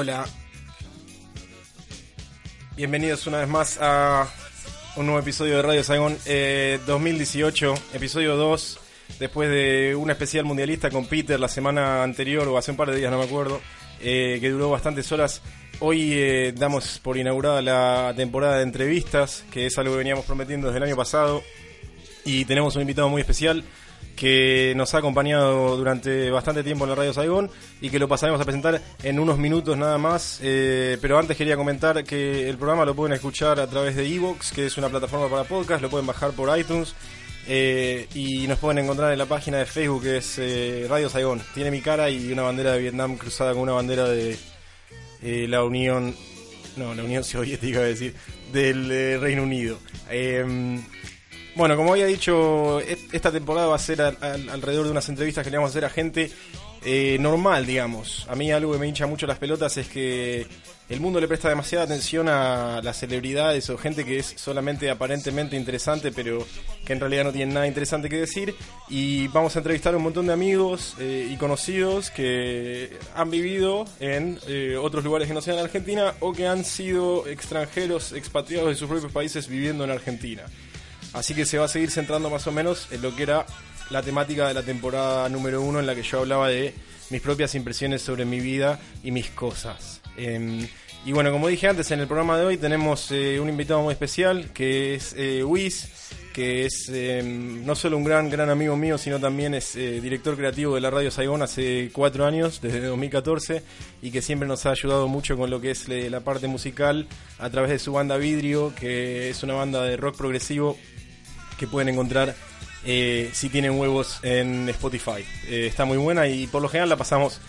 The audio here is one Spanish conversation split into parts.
Hola. Bienvenidos una vez más a un nuevo episodio de Radio Saigon eh, 2018, episodio 2, después de una especial mundialista con Peter la semana anterior o hace un par de días, no me acuerdo, eh, que duró bastantes horas. Hoy eh, damos por inaugurada la temporada de entrevistas, que es algo que veníamos prometiendo desde el año pasado, y tenemos un invitado muy especial que nos ha acompañado durante bastante tiempo en la Radio Saigón y que lo pasaremos a presentar en unos minutos nada más. Eh, pero antes quería comentar que el programa lo pueden escuchar a través de Evox, que es una plataforma para podcast, lo pueden bajar por iTunes. eh, y nos pueden encontrar en la página de Facebook que es eh, Radio Saigón. Tiene mi cara y una bandera de Vietnam cruzada con una bandera de la Unión, no, la Unión Soviética, a decir, del Reino Unido. Bueno, como había dicho, esta temporada va a ser al- al- alrededor de unas entrevistas que le vamos a hacer a gente eh, normal, digamos. A mí algo que me hincha mucho las pelotas es que el mundo le presta demasiada atención a las celebridades o gente que es solamente aparentemente interesante, pero que en realidad no tienen nada interesante que decir. Y vamos a entrevistar a un montón de amigos eh, y conocidos que han vivido en eh, otros lugares que no sean Argentina o que han sido extranjeros, expatriados de sus propios países viviendo en Argentina. Así que se va a seguir centrando más o menos en lo que era la temática de la temporada número uno en la que yo hablaba de mis propias impresiones sobre mi vida y mis cosas. Em, y bueno, como dije antes, en el programa de hoy tenemos eh, un invitado muy especial que es eh, Wiz, que es em, no solo un gran, gran amigo mío, sino también es eh, director creativo de la Radio Saigón hace cuatro años, desde 2014, y que siempre nos ha ayudado mucho con lo que es eh, la parte musical a través de su banda Vidrio, que es una banda de rock progresivo que pueden encontrar eh, si tienen huevos en Spotify. Eh, está muy buena y por lo general la pasamos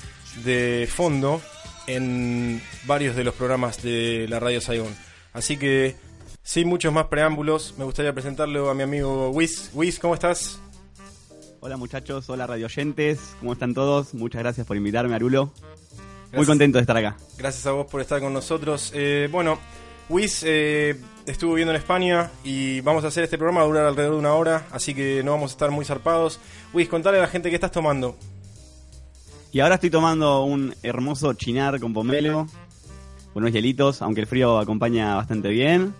de fondo en varios de los programas de la Radio Saigón. Así que, sin muchos más preámbulos, me gustaría presentarlo a mi amigo Wiz. Wiz, ¿cómo estás? Hola muchachos, hola radioyentes, ¿cómo están todos? Muchas gracias por invitarme, Arulo. Muy contento de estar acá. Gracias a vos por estar con nosotros. Eh, bueno, Wiz eh, estuvo viviendo en España y vamos a hacer este programa, va a durar alrededor de una hora, así que no vamos a estar muy zarpados. Wiz, contale a la gente qué estás tomando. Y ahora estoy tomando un hermoso chinar con pomelo, con unos hielitos, aunque el frío acompaña bastante bien.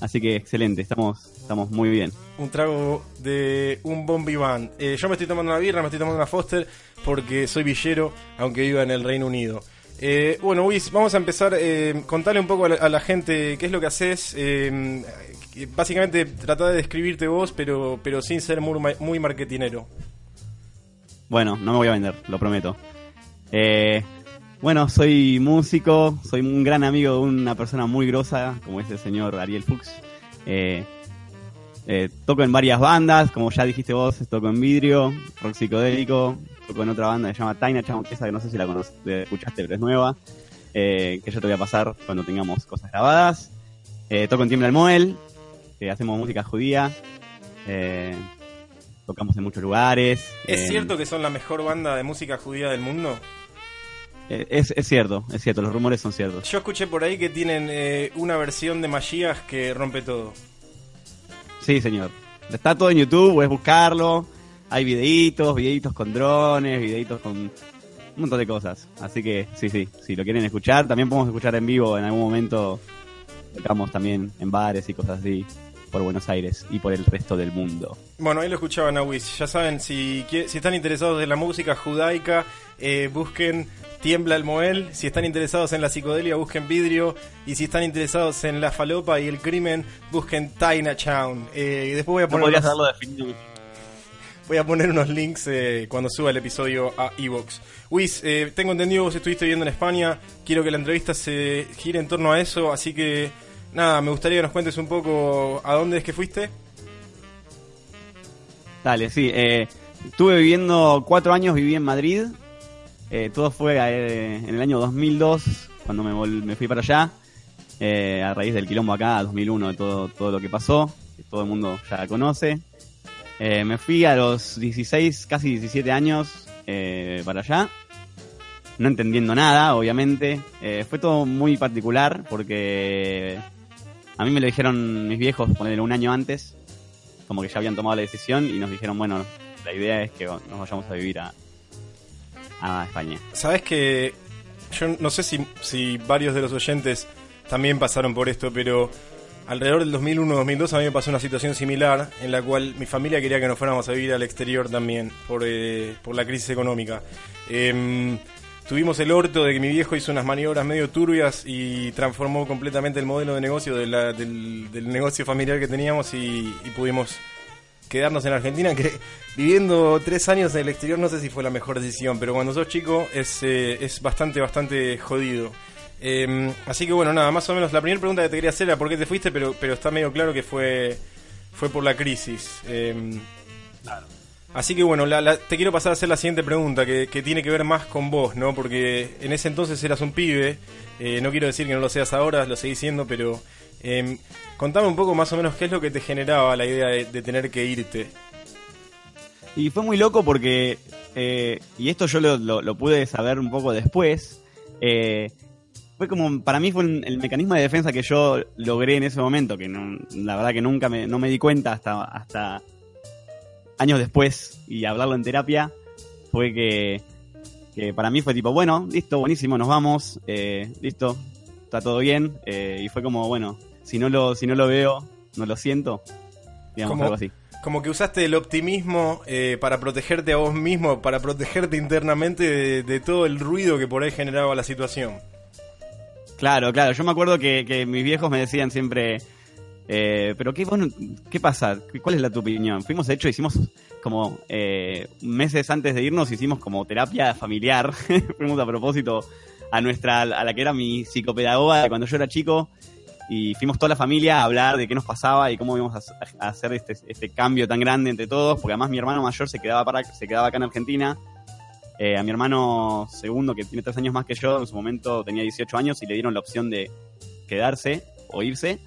Así que excelente, estamos, estamos muy bien. un trago de un bombiván. Eh, yo me estoy tomando una birra, me estoy tomando una Foster porque soy villero, aunque viva en el Reino Unido. Eh, bueno, Luis, vamos a empezar. Eh, contale un poco a la, gente qué es lo que haces. Eh, que básicamente trata de describirte vos, pero, pero sin ser muy, muy marketinero. Bueno, no me voy a vender, lo prometo. Eh, bueno, soy músico, soy un gran amigo de una persona muy grosa, como es el señor Ariel Fuchs. Eh, eh, toco en varias bandas, como ya dijiste vos, toco en vidrio, rock psicodélico, toco en otra banda que se llama Taina Chamonquesa, que no sé si la conoces, escuchaste, pero es nueva, eh, que ya te voy a pasar cuando tengamos cosas grabadas. Eh, toco en Tiembla el Moel, que hacemos música judía, eh, tocamos en muchos lugares. ¿Es cierto que son la mejor banda de música judía del mundo? Es, es cierto, es cierto, los rumores son ciertos. Yo escuché por ahí que tienen eh, una versión de Mashiach que rompe todo. Sí, señor. Está todo en YouTube, puedes buscarlo. Hay videitos, videitos con drones, videitos con un montón de cosas. Así que sí, sí, si lo quieren escuchar, también podemos escuchar en vivo en algún momento tocamos también en bares y cosas así por Buenos Aires y por el resto del mundo. Bueno, ahí lo escuchaban a Wiz. Ya saben, si, si están interesados en la música judaica, eh, busquen Tiembla el Moel. Si están interesados en la psicodelia, busquen Vidrio. Y si están interesados en la falopa y el crimen, busquen Taina Chown. Eh, después voy a poner. No definido. Voy a poner unos links eh, cuando suba el episodio a Evox. Wiz, eh, tengo entendido que vos estuviste viviendo en España. Quiero que la entrevista se gire en torno a eso. Así que, nada, me gustaría que nos cuentes un poco a dónde es que fuiste. Dale, sí. estuve viviendo cuatro años, viví en Madrid eh, todo fue eh, en el año 2002, cuando me, me fui para allá, eh, a raíz del quilombo acá, 2001, de todo, todo lo que pasó, que todo el mundo ya conoce. me fui a los 16, casi 17 años para allá, no entendiendo nada, obviamente. fue todo muy particular porque a mí me lo dijeron mis viejos, ponerle un año antes, como que ya habían tomado la decisión y nos dijeron, bueno, la idea es que nos vayamos a vivir a, España. Sabes que yo no sé si, si varios de los oyentes también pasaron por esto, pero alrededor del 2001-2002 a mí me pasó una situación similar en la cual mi familia quería que nos fuéramos a vivir al exterior también por, eh, por la crisis económica. Em, tuvimos el orto de que mi viejo hizo unas maniobras medio turbias y transformó completamente el modelo de negocio del, del, negocio familiar que teníamos y, pudimos quedarnos en Argentina, que viviendo tres años en el exterior no sé si fue la mejor decisión, pero cuando sos chico es, eh, es bastante, bastante jodido. Em, así que bueno, nada, más o menos la primera pregunta que te quería hacer era por qué te fuiste, pero, pero está medio claro que fue, fue por la crisis. Em, así que bueno, te quiero pasar a hacer la siguiente pregunta, que, que, tiene que ver más con vos, ¿no? Porque en ese entonces eras un pibe, eh, no quiero decir que no lo seas ahora, lo seguís siendo, pero eh, contame un poco más o menos qué es lo que te generaba la idea de, tener que irte. Y fue muy loco porque, eh, y esto yo lo, pude saber un poco después, eh, fue como, para mí fue el mecanismo de defensa que yo logré en ese momento, que la verdad que nunca me, no me di cuenta hasta, hasta años después y hablarlo en terapia, fue que, que para mí fue tipo, bueno, listo, buenísimo, nos vamos, eh, listo, está todo bien, y fue como, bueno, si no lo, si no lo veo, no lo siento. Digamos, como, algo así. Como que usaste el optimismo eh, para protegerte a vos mismo, para protegerte internamente de, todo el ruido que por ahí generaba la situación. Claro, claro. Yo me acuerdo que, mis viejos me decían siempre, eh, pero qué, bueno, ¿qué pasa? ¿Cuál es la tu opinión? Fuimos, de hecho, hicimos como eh, meses antes de irnos, hicimos como terapia familiar. Fuimos a propósito a nuestra, a la que era mi psicopedagoga cuando yo era chico y fuimos toda la familia a hablar de qué nos pasaba y cómo íbamos a, hacer este, este, cambio tan grande entre todos, porque además mi hermano mayor se quedaba, para, se quedaba acá en Argentina. Eh, a mi hermano segundo, que tiene tres años más que yo, en su momento tenía 18 años y le dieron la opción de quedarse o irse.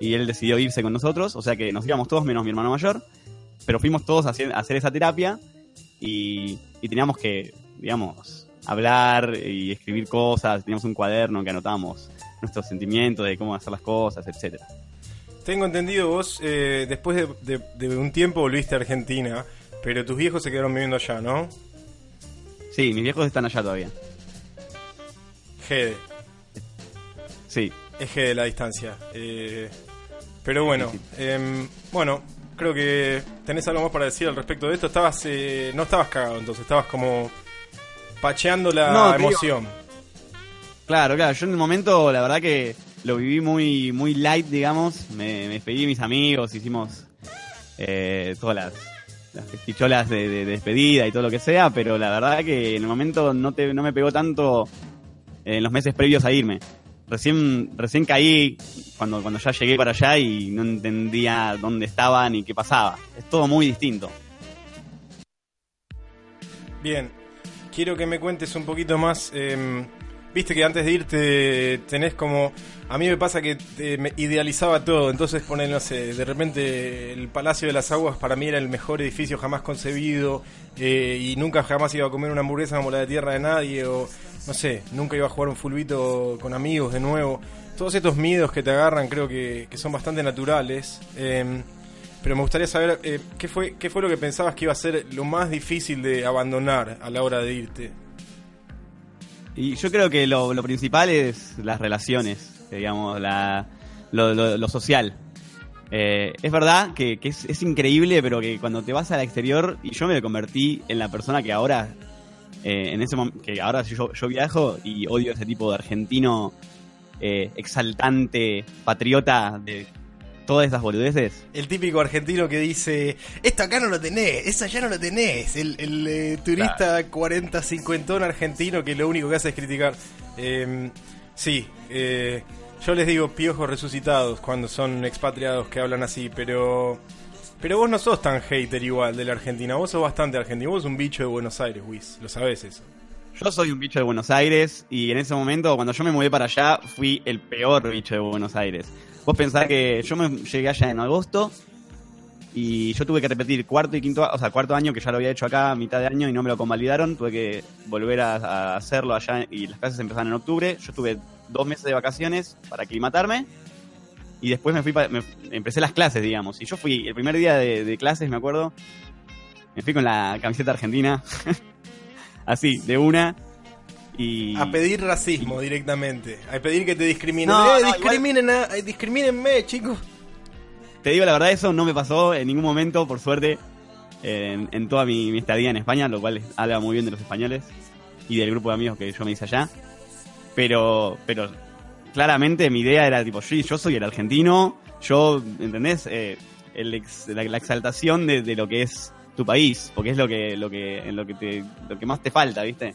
Y él decidió irse con nosotros, o sea que nos íbamos todos menos mi hermano mayor. Pero fuimos todos a hacer, a hacer esa terapia y, y teníamos que, digamos, hablar y escribir cosas. Teníamos un cuaderno que anotamos nuestros sentimientos de cómo hacer las cosas, etcétera. Tengo entendido vos, eh, después de, un tiempo volviste a Argentina, pero tus viejos se quedaron viviendo allá, ¿no? Sí, mis viejos están allá todavía. Gede. Sí. Es Gede la distancia. Eh, pero bueno, em, bueno, creo que tenés algo más para decir al respecto de esto. Estabas, eh, no estabas cagado, entonces estabas como pacheando la emoción. Claro, claro. Yo en el momento, la verdad que lo viví muy, muy light, digamos. Me, me despedí de mis amigos, hicimos eh, todas las, las de, despedida y todo lo que sea, pero la verdad que en el momento no, te, no me pegó tanto en los meses previos a irme. Recién, recién caí cuando, cuando ya llegué para allá y no entendía dónde estaba ni qué pasaba. Es todo muy distinto. Bien, quiero que me cuentes un poquito más. Eh Viste que antes de irte tenés como... A mí me pasa que me idealizaba todo, entonces poner, no sé, de repente el Palacio de las Aguas para mí era el mejor edificio jamás concebido eh, y nunca jamás iba a comer una hamburguesa como la de tierra de nadie o, no sé, nunca iba a jugar un fulbito con amigos de nuevo. Todos estos miedos que te agarran creo que, son bastante naturales. Em, pero me gustaría saber eh, ¿qué, fue, qué fue lo que pensabas que iba a ser lo más difícil de abandonar a la hora de irte. Y yo creo que lo, principal es las relaciones, digamos, la, lo, social. Eh, es verdad que, que es, es increíble, pero que cuando te vas al exterior, y yo me convertí en la persona que ahora, eh, en ese que ahora yo, yo viajo y odio ese tipo de argentino eh, exaltante, patriota de todas esas boludeces. El típico argentino que dice, esto acá no lo tenés, eso allá no lo tenés. El, el, eh, turista 40, 50 argentino que lo único que hace es criticar. Eh, sí, eh, yo les digo piojos resucitados cuando son expatriados que hablan así, pero... Pero vos no sos tan hater igual de la Argentina, vos sos bastante argentino, vos sos un bicho de Buenos Aires, Wiz, lo sabés eso. Yo soy un bicho de Buenos Aires y en ese momento, cuando yo me mudé para allá, fui el peor bicho de Buenos Aires. Vos pensás que yo me llegué allá en agosto y yo tuve que repetir cuarto y quinto, o sea, cuarto año que ya lo había hecho acá a mitad de año y no me lo convalidaron. Tuve que volver a, a hacerlo allá y las clases empezaron en octubre. Yo tuve dos meses de vacaciones para aclimatarme y después me fui, pa- me- empecé las clases, digamos. Y yo fui el primer día de, de clases, me acuerdo, me fui con la camiseta argentina, así, de una. Y... A pedir racismo directamente, a pedir que te discriminen. No, eh, no, discriminen a- eh, discrimínenme, chicos. Te digo la verdad, eso no me pasó en ningún momento, por suerte, en, en toda mi, mi estadía en España, lo cual habla muy bien de los españoles y del grupo de amigos que yo me hice allá. Pero, pero claramente mi idea era tipo, sí, yo soy el argentino, yo, ¿entendés? Eh, la, exaltación de, lo que es tu país, porque es lo que, lo que, en lo que te, lo que más te falta, ¿viste?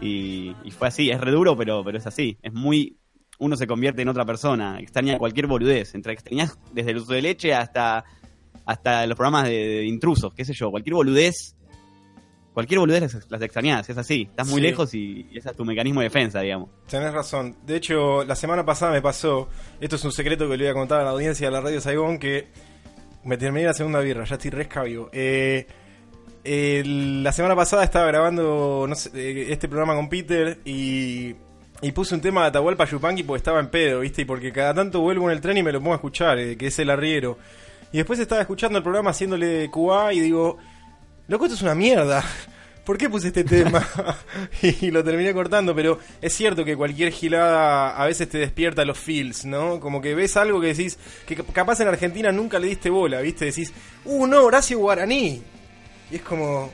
Y, fue así, es re duro, pero, pero es así, es muy, uno se convierte en otra persona, extraña cualquier boludez, entre extrañas desde el uso de leche hasta, hasta los programas de intrusos, qué sé yo, cualquier boludez, cualquier boludez las, las extrañas, es así, estás muy Sí. lejos y, y ese es tu mecanismo de defensa, digamos. Tenés razón. De hecho, la semana pasada me pasó, esto es un secreto que le voy a contar a la audiencia de la Radio Saigón, que me terminé la segunda birra, ya estoy rescabio. Eh, la semana pasada estaba grabando no sé, eh, este programa con Peter y, y puse un tema de Atahualpa Yupanqui porque estaba en pedo, ¿viste? Y porque cada tanto vuelvo en el tren y me lo pongo a escuchar, eh, que es el arriero. Y después estaba escuchando el programa haciéndole QA y digo, loco, esto es una mierda. ¿Por qué puse este tema? y lo terminé cortando, pero es cierto que cualquier gilada a veces te despierta los feels, ¿no? Como que ves algo que decís, que cap- capaz en Argentina nunca le diste bola, ¿viste? Decís, uh, no, Horacio Guaraní. Y es como,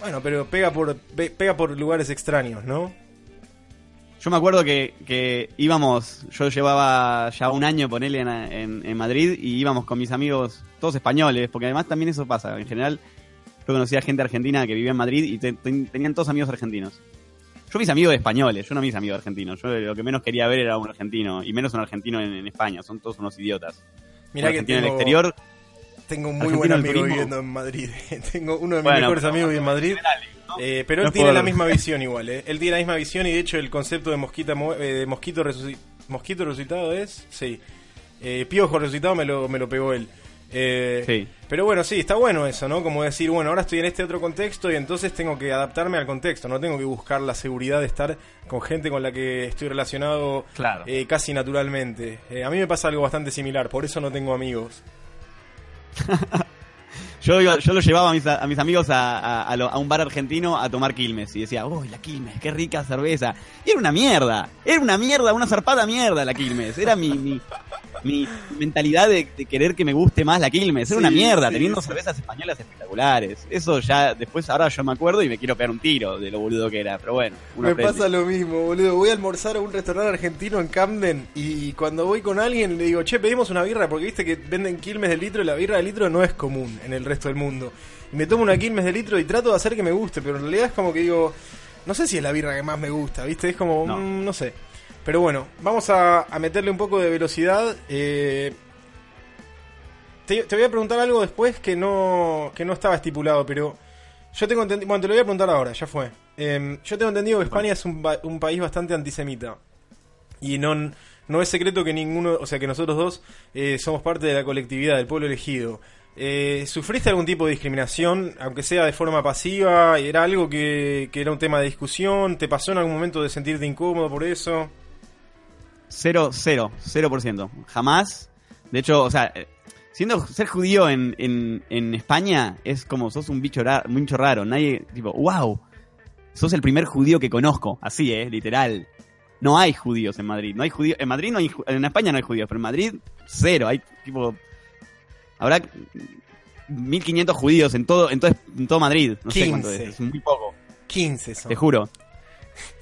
bueno, pero pega por, pe- pega por lugares extraños, ¿no? Yo me acuerdo que, que íbamos, yo llevaba ya un año ponele en, en, en Madrid y íbamos con mis amigos, todos españoles, porque además también eso pasa, en general yo conocía gente argentina que vivía en Madrid y te- te- tenían todos amigos argentinos. Yo mis amigos españoles, yo no mis amigos argentinos, yo lo que menos quería ver era un argentino, y menos un argentino en, en España, son todos unos idiotas. Mirá Un que argentino en el tengo, exterior, tengo un muy buen amigo turismo. viviendo en Madrid. tengo uno de mis Bueno, mejores amigos vive en Madrid. Eh, pero No él tiene la misma visión igual, ¿eh? Él tiene la misma visión y de hecho el concepto de mosquita eh, de mosquito, resuci- mosquito resucitado es, sí. Eh, piojo resucitado me lo, me lo pegó él. Eh, Sí. Pero bueno, sí, está bueno eso, ¿no? Como decir, bueno, ahora estoy en este otro contexto y entonces tengo que adaptarme al contexto, no tengo que buscar la seguridad de estar con gente con la que estoy relacionado Claro. eh, casi naturalmente. Eh, a mí me pasa algo bastante similar, por eso no tengo amigos. Yo, yo lo llevaba a mis, a mis amigos a, a- a lo- a un bar argentino a tomar Quilmes y decía, uy, la Quilmes, qué rica cerveza. Y era una mierda, era una mierda, una zarpada mierda la Quilmes. Era mi, mi, mi mentalidad de, de querer que me guste más la Quilmes. Era una Sí, mierda, sí, teniendo sí. cervezas españolas espectaculares. Eso ya, después ahora yo me acuerdo y me quiero pegar un tiro de lo boludo que era, pero bueno. Me aprende. pasa lo mismo, boludo. Voy a almorzar a un restaurante argentino en Camden y cuando voy con alguien le digo, che, pedimos una birra porque viste que venden Quilmes de litro y la birra de litro no es común en el resto del mundo. Y me tomo una Quilmes de litro y trato de hacer que me guste, pero en realidad es como que digo, no sé si es la birra que más me gusta, viste, es como, No. mm, no sé. Pero bueno, vamos a, a meterle un poco de velocidad. Eh, te, te voy a preguntar algo después que no, que no estaba estipulado, pero yo tengo entendido. Bueno, te lo voy a preguntar ahora, ya fue. Eh, yo tengo entendido que España es un, un país bastante antisemita. Y no, no es secreto que ninguno, o sea, que nosotros dos eh, somos parte de la colectividad, del pueblo elegido. Eh, ¿Sufriste algún tipo de discriminación, aunque sea de forma pasiva? ¿Era algo que, que era un tema de discusión? ¿Te pasó en algún momento de sentirte incómodo por eso? Cero, cero, cero por ciento. Jamás. De hecho, o sea, eh, siendo ser judío en, en, en España es como sos un bicho, raro, un bicho raro. Nadie, tipo, wow, sos el primer judío que conozco. Así, eh, literal. no hay judíos en Madrid. No hay judíos. En Madrid no hay, en España no hay judíos, pero en Madrid cero. Hay tipo, habrá 1500 judíos en todo, en todo, en todo Madrid. No sé cuánto es, es muy poco. 15 son. Te juro.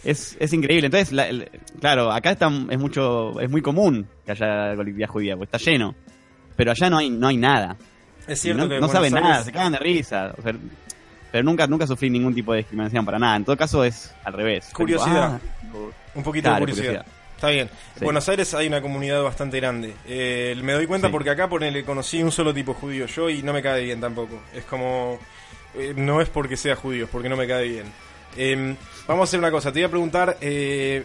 Es, es increíble. Entonces, claro, acá está, es mucho, es muy común que haya colectividad judía, porque está lleno. Pero allá no hay, no hay nada. Es cierto no, que no saben nada, se cagan de risa. O sea, pero nunca, nunca sufrí ningún tipo de discriminación para nada. En todo caso es al revés. Curiosidad. un poquito de curiosidad. Está bien. En Buenos Aires hay una comunidad bastante grande. Eh, me doy cuenta porque acá ponele, conocí un solo tipo judío yo y no me cae bien tampoco. Es como... Eh, no es porque sea judío, es porque no me cae bien. Em, vamos a hacer una cosa. Te voy a preguntar... Eh,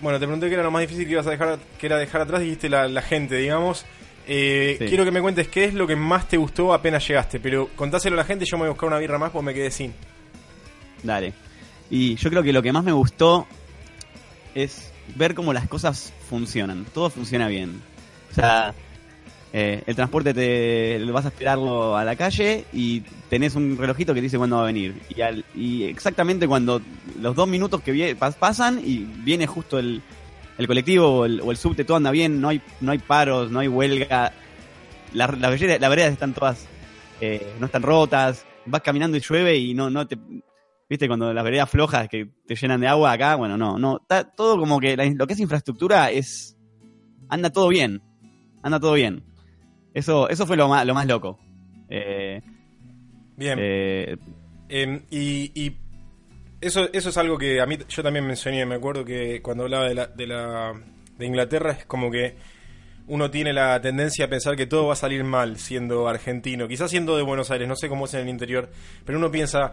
bueno, te pregunté que era lo más difícil que ibas a dejar, que era dejar atrás, dijiste la, la gente, digamos. Eh, quiero que me cuentes qué es lo que más te gustó apenas llegaste, pero contáselo a la gente, yo me voy a buscar una birra más porque me quedé sin. Dale. Y yo creo que lo que más me gustó es ver cómo las cosas funcionan. Todo funciona bien. O sea, eh, el transporte te lo vas a esperarlo a la calle y tenés un relojito que dice cuándo va a venir. Y, y exactamente cuando los dos minutos que pasan y viene justo el, el colectivo o el, subte todo anda bien, no hay, no hay paros, no hay huelga, las la, veredas están todas, eh, no están rotas, vas caminando y llueve y no, no te, viste cuando las veredas flojas que te llenan de agua acá, bueno, no, no, todo como que lo que es infraestructura es, anda todo bien, anda todo bien. Eso, eso fue lo más, lo más loco. Eh, bien. Eh, em, y, y eso, eso es algo que a mí yo también mencioné, me acuerdo que cuando hablaba de la, de la de Inglaterra es como que uno tiene la tendencia a pensar que todo va a salir mal siendo argentino, quizás siendo de Buenos Aires, no sé cómo es en el interior, pero uno piensa,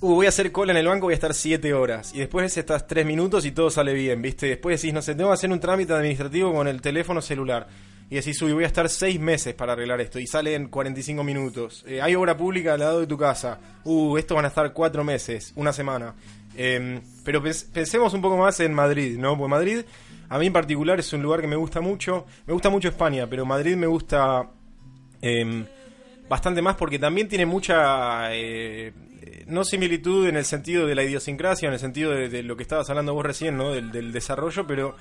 uh, voy a hacer cola en el banco, voy a estar siete horas, y después estás tres minutos y todo sale bien, ¿viste? Después decís, no sé, tengo que hacer un trámite administrativo con el teléfono celular y decís, uy, voy a estar seis meses para arreglar esto, y sale en 45 minutos. Eh, hay obra pública al lado de tu casa, uh, esto van a estar cuatro meses, una semana. Em, pero pensemos un poco más en Madrid, ¿no? Porque Madrid, a mí en particular, es un lugar que me gusta mucho. Me gusta mucho España, pero Madrid me gusta em, bastante más porque también tiene mucha... Eh, no similitud en el sentido de la idiosincrasia, en el sentido de, lo que estabas hablando vos recién, ¿no? del desarrollo, pero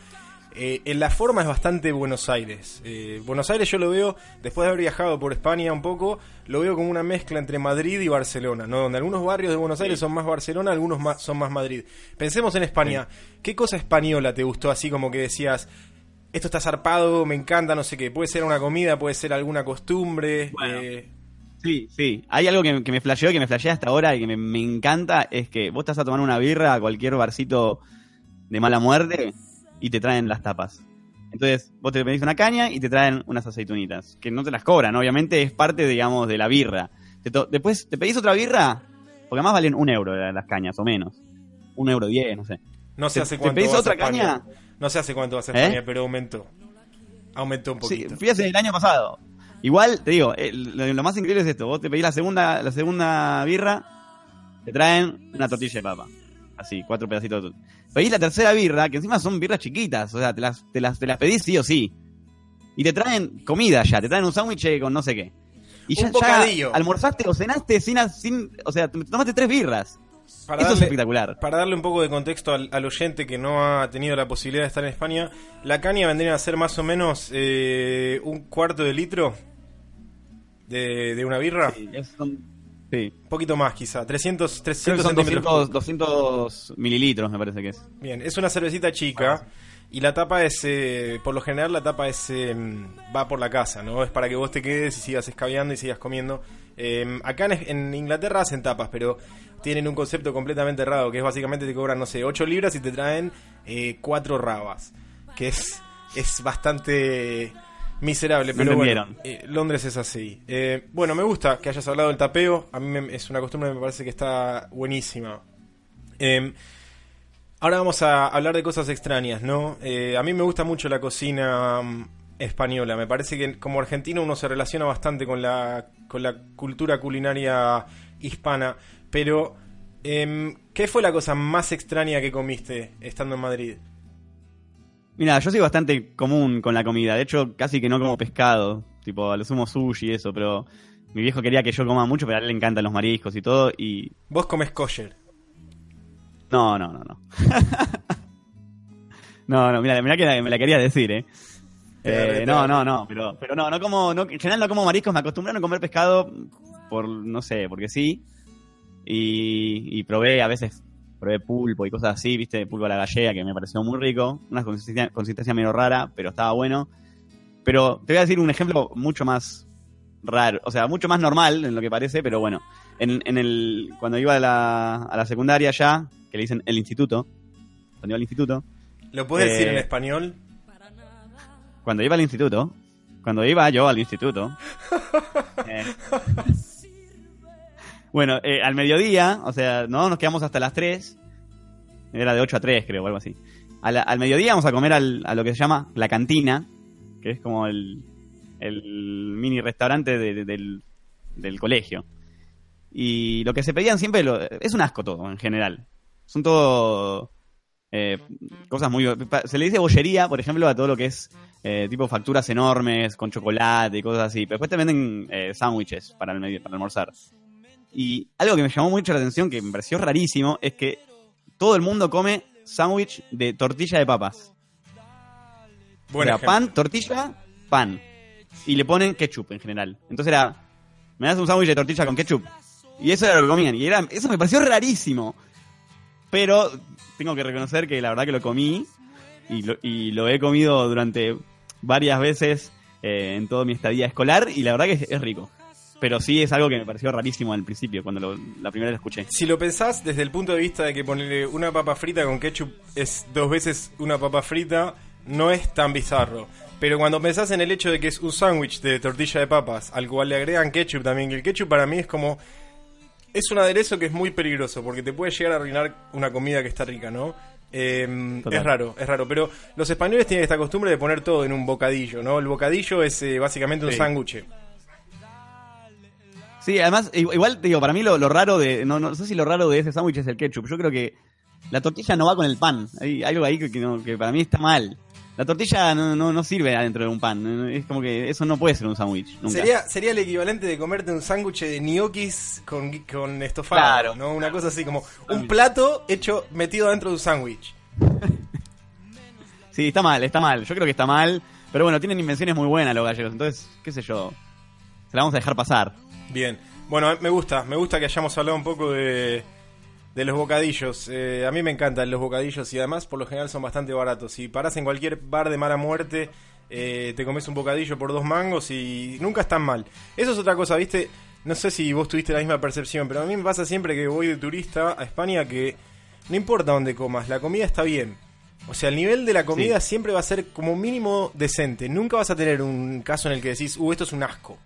eh, en la forma es bastante Buenos Aires. Eh, Buenos Aires yo lo veo, después de haber viajado por España un poco, lo veo como una mezcla entre Madrid y Barcelona, ¿no? Donde algunos barrios de Buenos Aires son más Barcelona, algunos más, son más Madrid. Pensemos en España. ¿Qué cosa española te gustó así como que decías, esto está zarpado, me encanta, no sé qué? Puede ser una comida, puede ser alguna costumbre. Eh, sí, sí. Hay algo que, me flasheó, que me flashea hasta ahora y que me, me encanta, es que vos estás a tomar una birra a cualquier barcito de mala muerte y te traen las tapas. Entonces, vos te pedís una caña y te traen unas aceitunitas, que no te las cobran, obviamente es parte, digamos, de la birra. después, ¿te pedís otra birra? Porque además valen un euro las cañas, o menos. Un euro diez, no sé. No sé hace cuánto. ¿Te pedís otra caña? No sé hace cuánto hace España, ¿Eh? pero aumentó. Aumentó un poquito. Sí, fíjate el año pasado. Igual, te digo, eh, lo, más increíble es esto. Vos te pedís la segunda, la segunda birra, te traen una tortilla de papa. Así, cuatro pedacitos. Pedís la tercera birra, que encima son birras chiquitas, o sea, te las, te las, te las pedís sí o sí. Y te traen comida ya, te traen un sándwich con no sé qué. Y un ya, ya, almorzaste o cenaste sin, sin o sea, tomaste tres birras. Para Eso es espectacular. Para darle un poco de contexto al, oyente que no ha tenido la posibilidad de estar en España, la caña vendría a ser más o menos eh, un cuarto de litro de, de una birra. Sí, son Sí. Un poquito más, quizá. 300, 300 son 200, 200, mililitros, me parece que es. Bien, es una cervecita chica. Y la tapa es, eh, por lo general, la tapa es em, va por la casa, ¿no? Es para que vos te quedes y sigas escabeando y sigas comiendo. Em, acá en, Inglaterra hacen tapas, pero tienen un concepto completamente errado, que es básicamente te cobran, no sé, 8 libras y te traen eh, 4 rabas. Que es, es bastante Miserable, pero bueno, eh, Londres es así. Eh, bueno, me gusta que hayas hablado del tapeo. A mí es una costumbre que me parece que está buenísima. Em, ahora vamos a hablar de cosas extrañas, ¿no? Eh, a mí me gusta mucho la cocina mm, española. Me parece que como argentino uno se relaciona bastante con la, con la cultura culinaria hispana. Pero, em, ¿qué fue la cosa más extraña que comiste estando en Madrid? Mira, yo soy bastante común con la comida. De hecho, casi que no como pescado. Tipo, a lo sumo sushi y eso, pero mi viejo quería que yo coma mucho, pero a él le encantan los mariscos y todo. y ¿Vos comes kosher? No, no, no, no. No, no, mira, mira que me la quería decir, ¿eh? eh no, no, no, pero, pero no, no como, no, en general no como mariscos, me acostumbraron a comer pescado por, no sé, porque sí. Y, y probé a veces, probé pulpo y cosas así, viste, pulpo a la gallega, que me pareció muy rico. Una consistencia, consistencia medio rara, pero estaba bueno. Pero te voy a decir un ejemplo mucho más raro, o sea, mucho más normal en lo que parece, pero bueno. En, en el, cuando iba a la, a la secundaria ya, que le dicen el instituto, cuando iba al instituto. ¿Lo puedes decir en eh, español? Cuando iba al instituto, cuando iba yo al instituto. Eh, bueno, eh, al mediodía, o sea, no nos quedamos hasta las 3. Era de 8 a 3, creo, o algo así. Al, mediodía vamos a comer al, a lo que se llama la cantina, que es como el, mini restaurante del, del colegio. Y lo que se pedían siempre es un asco todo, en general. Son todo eh, cosas muy... Se le dice bollería, por ejemplo, a todo lo que es eh, tipo facturas enormes, con chocolate y cosas así. Pero después te venden eh, sándwiches para, para almorzar. Y algo que me llamó mucho la atención, que me pareció rarísimo, es que todo el mundo come sándwich de tortilla de papas. Bueno, pan, tortilla, pan. Y le ponen ketchup en general. Entonces era, me das un sándwich de tortilla con ketchup. Y eso era lo que comían. Y era, eso me pareció rarísimo. Pero tengo que reconocer que la verdad que lo comí y lo, y lo he comido durante varias veces eh, en toda mi estadía escolar y la verdad que es, rico. Pero sí es algo que me pareció rarísimo al principio, cuando la primera vez lo escuché. Si lo pensás desde el punto de vista de que ponerle una papa frita con ketchup es dos veces una papa frita, no es tan bizarro. Pero cuando pensás en el hecho de que es un sándwich de tortilla de papas, al cual le agregan ketchup también, que el ketchup para mí es como es un aderezo que es muy peligroso porque te puede llegar a arruinar una comida que está rica, ¿no? Em, es raro, es raro, pero los españoles tienen esta costumbre de poner todo en un bocadillo, ¿no? El bocadillo es eh, básicamente un sándwich. Sí, además, igual, digo, para mí lo, raro de, no, no, sé si lo raro de ese sándwich es el ketchup, yo creo que la tortilla no va con el pan, hay algo ahí que, que para mí está mal. La tortilla no, no, sirve adentro de un pan. Es como que eso no puede ser un sándwich. Sería, sería el equivalente de comerte un sándwich de gnocchis con, con estofado. ¿no? Una cosa así como un plato hecho metido dentro de un sándwich. sí, está mal, está mal. Yo creo que está mal. Pero bueno, tienen invenciones muy buenas los gallegos. Entonces, qué sé yo. Se la vamos a dejar pasar. Bien. Bueno, me gusta. Me gusta que hayamos hablado un poco de de los bocadillos. Eh, a mí me encantan los bocadillos y además por lo general son bastante baratos. Si paras en cualquier bar de mala muerte, eh, te comes un bocadillo por dos mangos y nunca están mal. Eso es otra cosa, ¿viste? No sé si vos tuviste la misma percepción, pero a mí me pasa siempre que voy de turista a España que no importa dónde comas, la comida está bien. O sea, el nivel de la comida siempre va a ser como mínimo decente. Nunca vas a tener un caso en el que decís, uh, esto es un asco.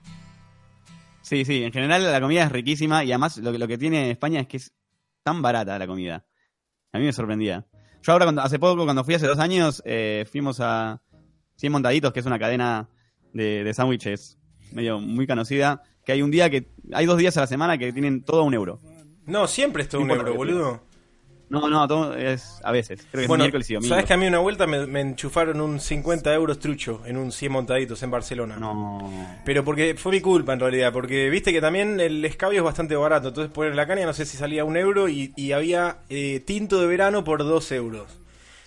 Sí, sí, en general la comida es riquísima y además lo, lo que tiene España es que es tan barata la comida. A mí me sorprendía. Yo ahora, cuando, hace poco, cuando fui hace dos años, eh, fuimos a 100 Montaditos, que es una cadena de, de sándwiches medio muy conocida, que hay un día que, hay dos días a la semana que tienen todo un euro. No, siempre es todo un euro, boludo. No, no, todo es a veces. Creo que bueno, es miércoles y domingo. ¿Sabes que a mí una vuelta me, enchufaron un 50 euros trucho en un 100 montaditos en Barcelona? No. Pero porque fue mi culpa en realidad, porque viste que también el escabio es bastante barato. Entonces poner la caña no sé si salía un euro y, había eh, tinto de verano por dos euros.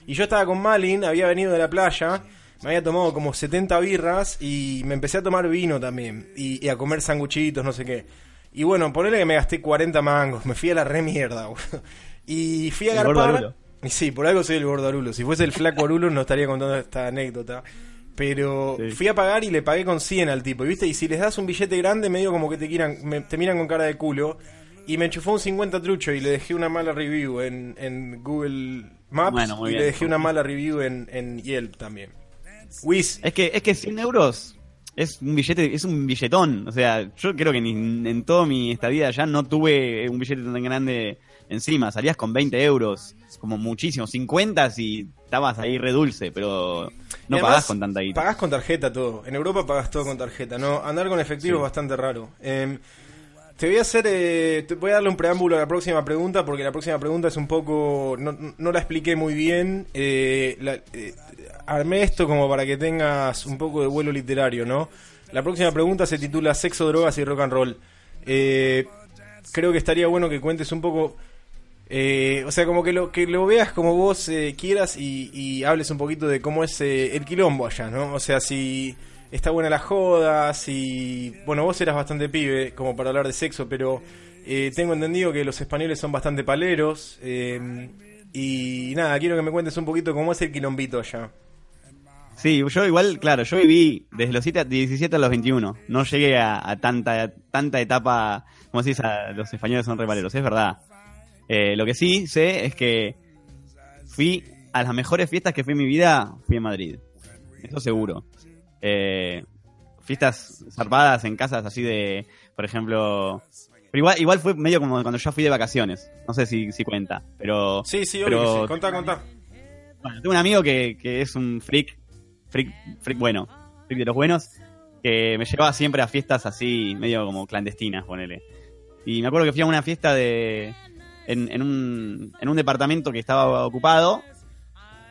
Y yo estaba con Malin, había venido de la playa, me había tomado como 70 birras y me empecé a tomar vino también. Y, a comer sanguchitos, no sé qué. Y bueno, ponele que me gasté 40 mangos, me fui a la re mierda, y fui a garpar. Y sí, por algo soy el gordo Arulo. Si fuese el flaco Arulo no estaría contando esta anécdota. Pero fui a pagar y le pagué con 100 al tipo. Y viste, y si les das un billete grande, medio como que te, quieran, te miran con cara de culo. Y me enchufó un 50 trucho y le dejé una mala review en, en Google Maps. y le dejé una mala review en, en Yelp también. Wiz. Es que, es que 100 euros es un billete, es un billetón. O sea, yo creo que ni, en toda mi estadía ya no tuve un billete tan grande encima. Salías con 20 euros, como muchísimo, 50 si estabas ahí redulce, pero no pagás con tanta guita. Pagás con tarjeta todo. En Europa pagás todo con tarjeta. No, andar con efectivo es bastante raro. Em, te voy a hacer, eh, te voy a darle un preámbulo a la próxima pregunta, porque la próxima pregunta es un poco, no, no la expliqué muy bien. Eh, eh, armé esto como para que tengas un poco de vuelo literario, ¿no? La próxima pregunta se titula Sexo, drogas y rock and roll. creo que estaría bueno que cuentes un poco Eh, o sea, como que lo, que lo veas como vos eh, quieras y, hables un poquito de cómo es eh, el quilombo allá, ¿no? O sea, si está buena la joda, si... Bueno, vos eras bastante pibe como para hablar de sexo, pero eh, tengo entendido que los españoles son bastante paleros. eh, y nada, quiero que me cuentes un poquito cómo es el quilombito allá. Sí, yo igual, claro, yo viví desde los 7 a- 17 a los 21. No llegué a, tanta tanta etapa, como decís, a los españoles son revaleros, es verdad. Eh, lo que sí sé es que fui a las mejores fiestas que fui en mi vida, fui en Madrid. Eso seguro. Eh, fiestas zarpadas en casas así de, por ejemplo... Pero igual, igual fue medio como cuando yo fui de vacaciones. No sé si, si cuenta, pero... Sí, sí, pero- sí. Contá, contá. bueno, tengo un amigo que, que es un freak, freak, freak bueno, freak de los buenos, que me llevaba siempre a fiestas así, medio como clandestinas, ponele. Y me acuerdo que fui a una fiesta de en, en un, en un departamento que estaba ocupado,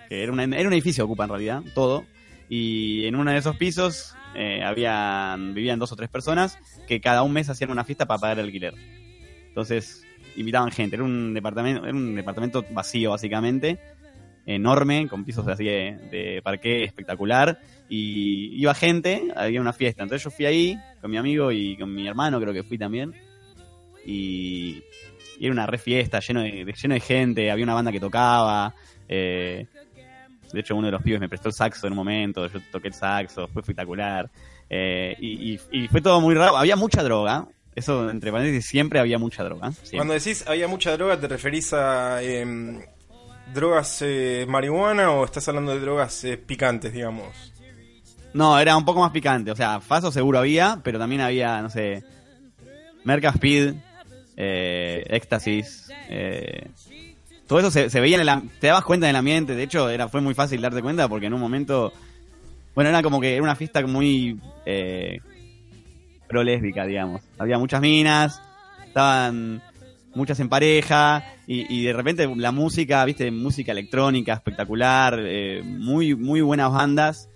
que era, una- era un edificio ocupa en realidad, todo, y en uno de esos pisos eh, habían, vivían dos o tres personas que cada un mes hacían una fiesta para pagar el alquiler. Entonces invitaban gente, era un departamento, era un departamento vacío básicamente, enorme, con pisos así de, de parqué espectacular, y iba gente, había una fiesta. Entonces yo fui ahí con mi amigo y con mi hermano, creo que fui también, y, y era una re fiesta, lleno de, lleno de gente, había una banda que tocaba, eh, de hecho uno de los pibes me prestó el saxo en un momento, yo toqué el saxo, fue espectacular, eh, y, y- y fue todo muy raro, había mucha droga, eso entre paréntesis siempre había mucha droga. siempre. Cuando decís había mucha droga, ¿te referís a em, drogas eh, marihuana o estás hablando de drogas eh, picantes, digamos? No, era un poco más picante. O sea, Faso seguro había, pero también había, no sé, Merca Speed, eh, Éxtasis. eh, todo eso se, se veía en el... am- Te dabas cuenta del ambiente. De hecho, era fue muy fácil darte cuenta porque en un momento... Bueno, era como que era una fiesta muy... Eh, pro lésbica, digamos. Había muchas minas, estaban muchas en pareja y, y de repente la música, viste, música electrónica espectacular, eh, muy muy buenas bandas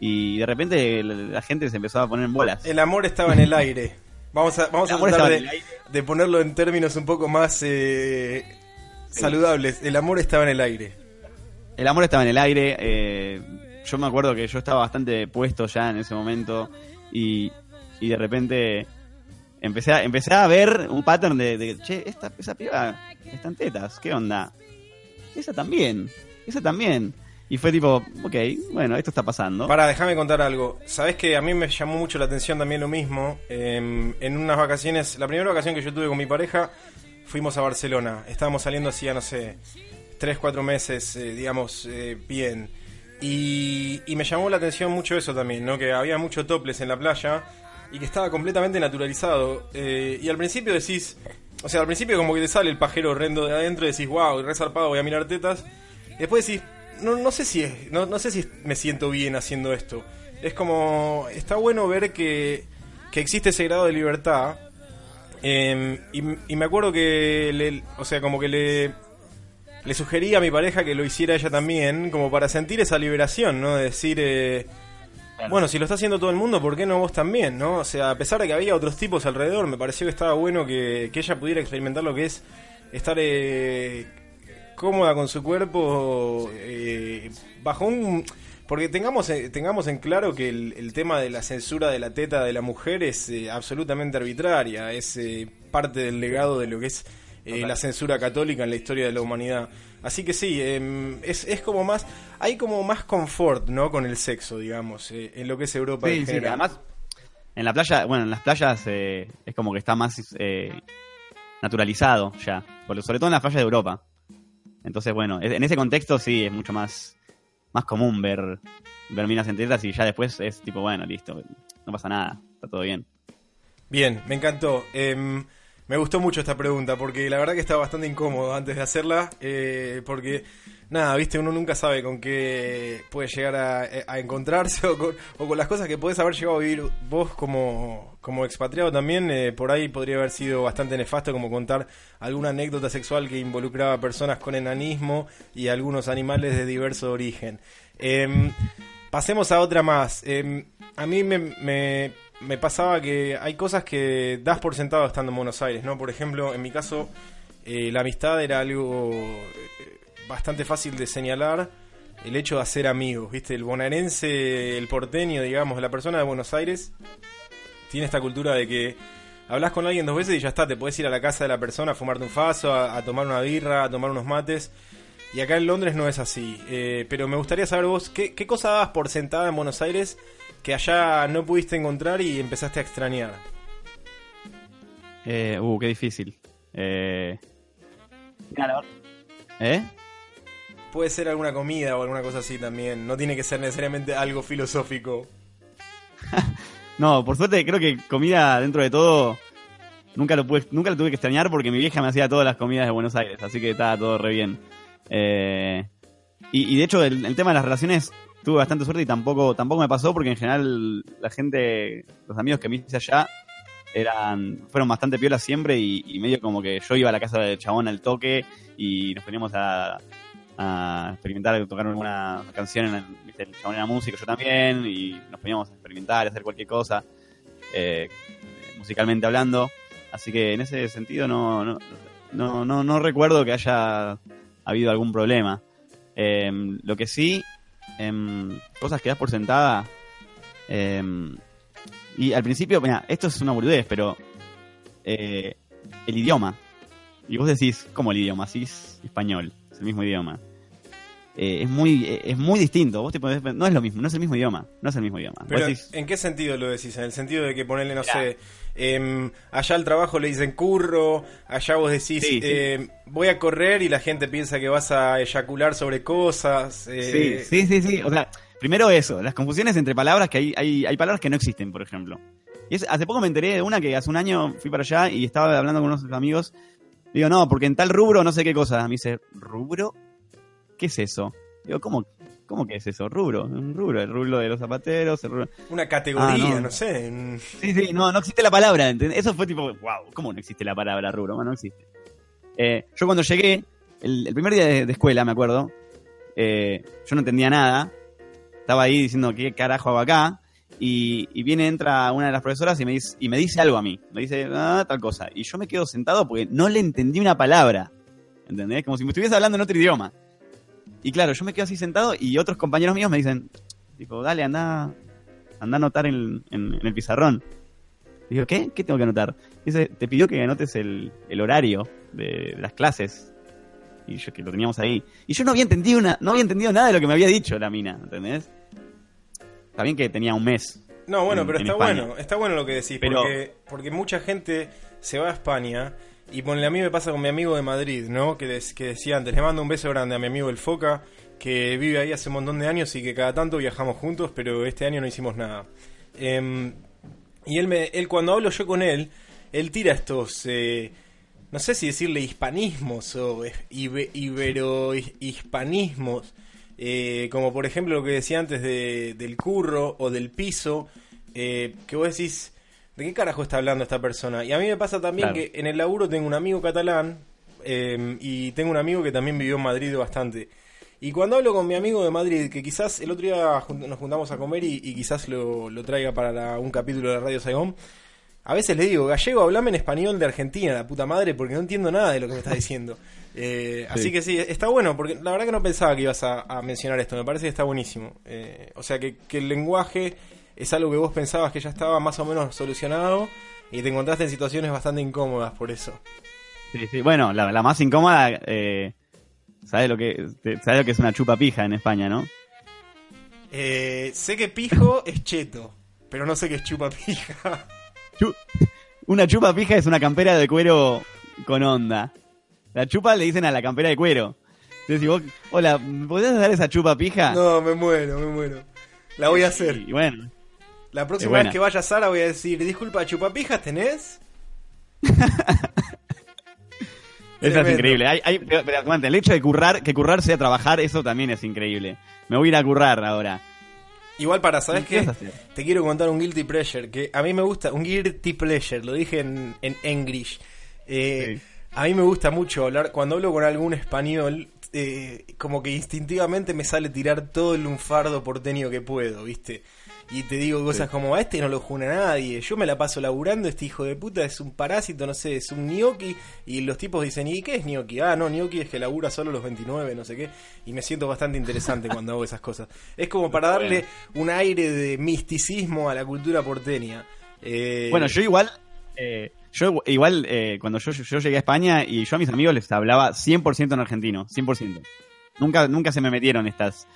y de repente la, la gente se empezó a poner en bolas. El amor estaba en el aire. Vamos a, vamos a tratar de, de ponerlo en términos un poco más eh, saludables. El amor estaba en el aire. El amor estaba en el aire. eh, yo me acuerdo que yo estaba bastante puesto ya en ese momento y, y de repente empecé a, empecé a ver un pattern de, de, che, esta, esa piba está en tetas, ¿qué onda? Esa también, esa también. Y fue tipo, ok, bueno, esto está pasando. Para, déjame contar algo. Sabes que a mí me llamó mucho la atención también lo mismo. Em, en unas vacaciones, la primera ocasión que yo tuve con mi pareja, fuimos a Barcelona. Estábamos saliendo hacía, no sé, tres, cuatro meses, eh, digamos, eh, bien. Y, y me llamó la atención mucho eso también, ¿no? Que había mucho toples en la playa y que estaba completamente naturalizado. Eh, y al principio decís, o sea, al principio como que te sale el pajero horrendo de adentro y decís, wow, resarpado, voy a mirar tetas. Después decís, no, no sé si es, no, no sé si me siento bien haciendo esto. Es como, está bueno ver que, que existe ese grado de libertad. Eh, y, y me acuerdo que, le, o sea, como que le, le sugerí a mi pareja que lo hiciera ella también, como para sentir esa liberación, ¿no? De decir, eh, bueno, si lo está haciendo todo el mundo, ¿por qué no vos también, no? O sea, a pesar de que había otros tipos alrededor, me pareció que estaba bueno que, que ella pudiera experimentar lo que es estar eh, cómoda con su cuerpo eh, bajo un... Porque tengamos, eh, tengamos en claro que el, el tema de la censura de la teta de la mujer es eh, absolutamente arbitraria, es eh, parte del legado de lo que es eh, la censura católica en la historia de la humanidad. Así que sí, em, es, es como más, hay como más confort, ¿no? Con el sexo, digamos, en lo que es Europa Sí, en sí, general. además, en la playa, bueno, en las playas eh, es como que está más naturalizado ya, sobre todo en las playas de Europa. Entonces, bueno, en ese contexto sí es mucho más, más común ver, ver minas en tetas y ya después es tipo, bueno, listo, no pasa nada, está todo bien. Bien, me encantó. Em, me gustó mucho esta pregunta porque la verdad que estaba bastante incómodo antes de hacerla. eh, porque, nada, viste, uno nunca sabe con qué puede llegar a, a encontrarse o con, las cosas que podés haber llegado a vivir vos como, como expatriado también. eh, por ahí podría haber sido bastante nefasto como contar alguna anécdota sexual que involucraba personas con enanismo y algunos animales de diverso origen. Em, pasemos a otra más. Em, a mí me, me, me pasaba que hay cosas que das por sentado estando en Buenos Aires, ¿no? Por ejemplo, en mi caso, eh, la amistad era algo eh, bastante fácil de señalar. El hecho de hacer amigos, ¿viste? El bonaerense, el porteño, digamos, la persona de Buenos Aires, tiene esta cultura de que hablas con alguien dos veces y ya está, te puedes ir a la casa de la persona a fumarte un faso, a, tomar una birra, a tomar unos mates. Y acá en Londres no es así. Eh, pero me gustaría saber vos, ¿qué, ¿qué cosa dabas por sentada en Buenos Aires que allá no pudiste encontrar y empezaste a extrañar? Eh, uh, qué difícil. Eh... Claro. ¿Eh? Puede ser alguna comida o alguna cosa así también. No tiene que ser necesariamente algo filosófico. No, por suerte creo que comida dentro de todo nunca lo pude, nunca lo tuve que extrañar porque mi vieja me hacía todas las comidas de Buenos Aires, así que estaba todo re bien. Eh, y, y de hecho el, el tema de las relaciones tuve bastante suerte y tampoco tampoco me pasó porque en general la gente, los amigos que me hice allá eran fueron bastante piolas siempre y, y medio como que yo iba a la casa del chabón al toque y nos poníamos a, a experimentar, a tocar alguna canción, en el, ¿viste? el chabón era músico, yo también, y nos poníamos a experimentar, a hacer cualquier cosa, eh, musicalmente hablando. Así que en ese sentido no, no, no, no, recuerdo que haya habido algún problema. Eh, lo que sí, em, cosas que das por sentada. em, y al principio, mira, esto es una boludez, pero eh, el idioma. Y vos decís, ¿cómo el idioma? Sí, es español, es el mismo idioma. Eh, es muy eh, es muy distinto. Vos te podés- no es lo mismo, no es el mismo idioma. No es el mismo idioma. Pero, decís, ¿en qué sentido lo decís? En el sentido de que ponerle, no Mirá. sé, em, allá al trabajo le dicen curro, allá vos decís, Sí, sí. em, voy a correr y la gente piensa que vas a eyacular sobre cosas. eh, Sí, sí, sí, sí. O sea, primero eso, las confusiones entre palabras, que hay, hay, hay palabras que no existen, por ejemplo. Y es- hace poco me enteré de una que hace un año fui para allá y estaba hablando con unos amigos. Digo, no, porque en tal rubro no sé qué cosa. Me dice, ¿rubro? ¿Qué es eso? Digo, ¿cómo, cómo que es eso? Rubro, un rubro, el rubro de los zapateros, el rubro... Una categoría, Ah, no. no. sé. en- Sí, sí, no, no existe la palabra. ¿entendés? Eso fue tipo, wow, ¿cómo no existe la palabra rubro? Bueno, no existe. Eh, yo cuando llegué, el, el primer día de, de escuela, me acuerdo, eh, yo no entendía nada. Estaba ahí diciendo, ¿qué carajo hago acá? Y, y viene, entra una de las profesoras y me dice, y me dice algo a mí. Me dice, ah, tal cosa. Y yo me quedo sentado porque no le entendí una palabra. ¿Entendés? Como si me estuviese hablando en otro idioma. Y claro, yo me quedo así sentado y otros compañeros míos me dicen, tipo, dale, anda, anda a anotar en, en- en el pizarrón. Digo, ¿qué? ¿Qué tengo que anotar? Dice, te pidió que anotes el, el horario de las clases. Y yo que lo teníamos ahí. Y yo no había entendido una, no había entendido nada de lo que me había dicho la mina, ¿entendés? Está bien que tenía un mes. No, bueno, en- pero está España. bueno, está bueno lo que decís, Pero- porque, porque mucha gente se va a España y ponle a mí me pasa con mi amigo de Madrid, ¿no? Que, des- que decía antes, le mando un beso grande a mi amigo el Foca, que vive ahí hace un montón de años y que cada tanto viajamos juntos, pero este año no hicimos nada. Em, y él, me, cuando hablo yo con él, él tira estos, eh, no sé si decirle hispanismos o ibe- ibero-hispanismos, eh, como por ejemplo lo que decía antes de, del curro o del piso, eh, que vos decís, ¿de qué carajo está hablando esta persona? Y a mí me pasa también Claro. que en el laburo tengo un amigo catalán eh, y tengo un amigo que también vivió en Madrid bastante. Y cuando hablo con mi amigo de Madrid, que quizás el otro día nos juntamos a comer y, y quizás lo, lo traiga para la- un capítulo de Radio Saigón, a veces le digo, gallego, hablame en español de Argentina, la puta madre, porque no entiendo nada de lo que me estás diciendo. Eh, Así Sí. que sí, está bueno, porque la verdad que no pensaba que ibas a, a mencionar esto, me parece que está buenísimo. Eh, o sea, que, que el lenguaje es algo que vos pensabas que ya estaba más o menos solucionado y te encontraste en situaciones bastante incómodas por eso. Sí, sí. Bueno, la, la más incómoda, eh, ¿sabes lo que, sabes lo que es una chupa pija en España, no? Eh, sé que pijo es cheto, pero no sé qué es chupa pija. Chu- una chupa pija es una campera de cuero con onda. La chupa le dicen a la campera de cuero. Entonces, si vos, hola, ¿me ¿podés dar esa chupa pija? No, me muero, me muero. La voy a hacer. Y bueno, La próxima vez que vaya a Sara voy a decir, disculpa, chupapijas tenés? Eso es increíble. Hay, hay- pero, el hecho de currar, que currar sea trabajar, eso también es increíble. Me voy a ir a currar ahora. Igual para, ¿sabes ¿Y qué? Te quiero contar un guilty pleasure, que a mí me gusta, un guilty pleasure, lo dije en, en English. Eh, Sí. A mí me gusta mucho hablar, cuando hablo con algún español, eh, como que instintivamente me sale tirar todo el lunfardo porteño que puedo, ¿viste? Y te digo cosas como, a este no lo juna nadie, yo me la paso laburando, este hijo de puta es un parásito, no sé, es un gnocchi, y los tipos dicen, ¿y qué es gnocchi? Ah, no, gnocchi es que labura solo los 29, no sé qué, y me siento bastante interesante cuando hago esas cosas. Es como para darle un aire de misticismo a la cultura porteña. Eh, Bueno, yo igual, eh, yo igual eh, cuando yo, yo llegué a España y yo a mis amigos les hablaba 100% en argentino, 100%. Nunca, nunca se me metieron estas,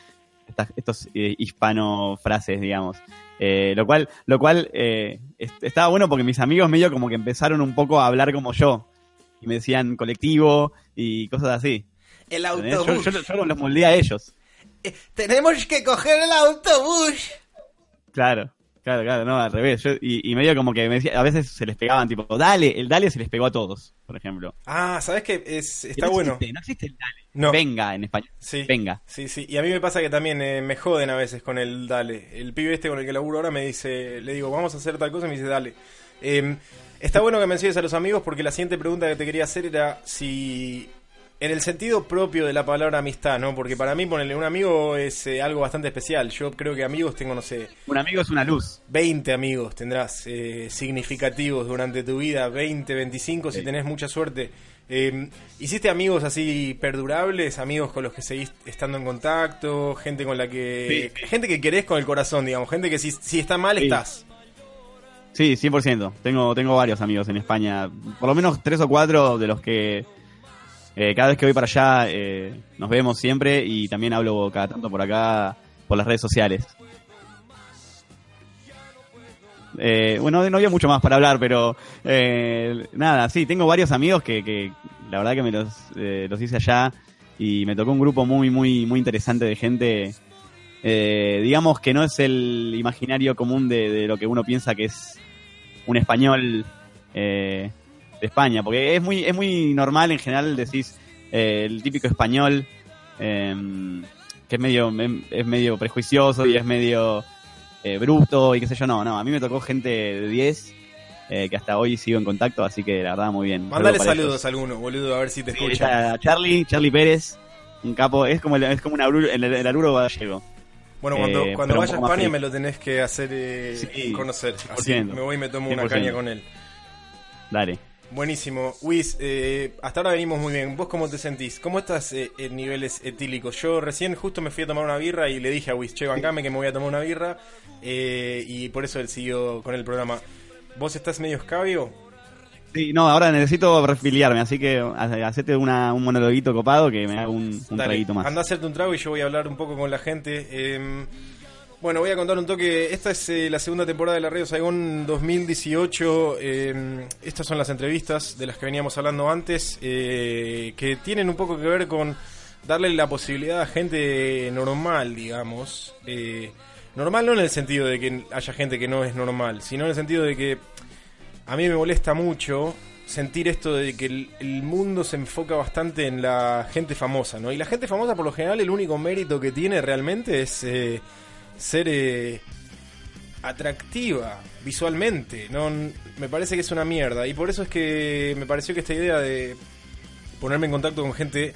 estas estos eh, hispano frases, digamos. Eh, lo cual, lo cual eh, est- estaba bueno porque mis amigos medio como que empezaron un poco a hablar como yo. Y me decían colectivo y cosas así. el autobús. yo- yo los moldeé a ellos. Eh, Tenemos que coger el autobús. Claro, claro, claro, no, al revés. Yo- y, y medio como que me decía, a veces se les pegaban, tipo, dale, el dale se les pegó a todos, por ejemplo. Ah, ¿sabes qué? Es, está no bueno. Existe, no existe el dale. No. Venga en español. Sí. Venga. Sí, sí. Y a mí me pasa que también eh, me joden a veces con el dale. El pibe este con el que laburo ahora me dice, le digo, vamos a hacer tal cosa y me dice, dale. Eh, está bueno que menciones a los amigos porque la siguiente pregunta que te quería hacer era si... En el sentido propio de la palabra amistad, ¿no? Porque para mí ponerle un amigo es eh, algo bastante especial. Yo creo que amigos tengo, no sé, Un amigo es una luz. 20 amigos tendrás eh, significativos durante tu vida, 20, 25 si tenés mucha suerte. Eh, ¿Hiciste amigos así perdurables, amigos con los que seguís estando en contacto, gente con la que... Sí. Gente que querés con el corazón, digamos, gente que si, si está mal Sí. estás. Sí, 100%. Tengo, tengo varios amigos en España. Por lo menos tres o cuatro de los que eh, cada vez que voy para allá eh, nos vemos siempre y también hablo cada tanto por acá por las redes sociales. Eh, bueno, no había mucho más para hablar, pero nada, sí, tengo varios amigos que, la verdad que me los, los hice allá y me tocó un grupo muy, muy, muy interesante de gente. digamos que no es el imaginario común de, lo que uno piensa que es un español de España, porque es muy, es muy normal en general decís eh, el típico español eh, que es medio, es medio prejuicioso y es medio eh, bruto y qué sé yo, no, no, a mí me tocó gente de 10 eh, que hasta hoy sigo en contacto, así que la verdad muy bien. Mándale Saludo saludos a alguno, boludo, a ver si te Sí, escuchan. está Charlie, Charlie Pérez, un capo, es como el, es como un aruro- el, el aruro gallego. Bueno, cuando, Eh, cuando vaya a España me lo tenés que hacer eh, Sí, conocer. Así 100%. me voy y me tomo una 100%. caña con él. Dale. Buenísimo. Wiz, eh, hasta ahora venimos muy bien. ¿Vos cómo te sentís? ¿Cómo estás eh, en niveles etílicos? Yo recién justo me fui a tomar una birra y le dije a Wiz, che, bancame que me voy a tomar una birra. eh, y por eso él siguió con el programa. ¿Vos estás medio escabio? Sí, no, ahora necesito refiliarme, así que ha- hacete una, un monologuito copado que me haga un, un Dale, traguito más. Anda a hacerte un trago y yo voy a hablar un poco con la gente. Bueno, voy a contar un toque. Esta es eh, la segunda temporada de la Radio Saigón 2018. Eh, estas son las entrevistas de las que veníamos hablando antes, eh, que tienen un poco que ver con darle la posibilidad a gente normal, digamos. Eh, normal no en el sentido de que haya gente que no es normal, sino en el sentido de que a mí me molesta mucho sentir esto de que el, el mundo se enfoca bastante en la gente famosa, ¿no? Y la gente famosa, por lo general, el único mérito que tiene realmente es eh, ser eh, atractiva visualmente, ¿no? Me parece que es una mierda. Y por eso es que me pareció que esta idea de ponerme en contacto con gente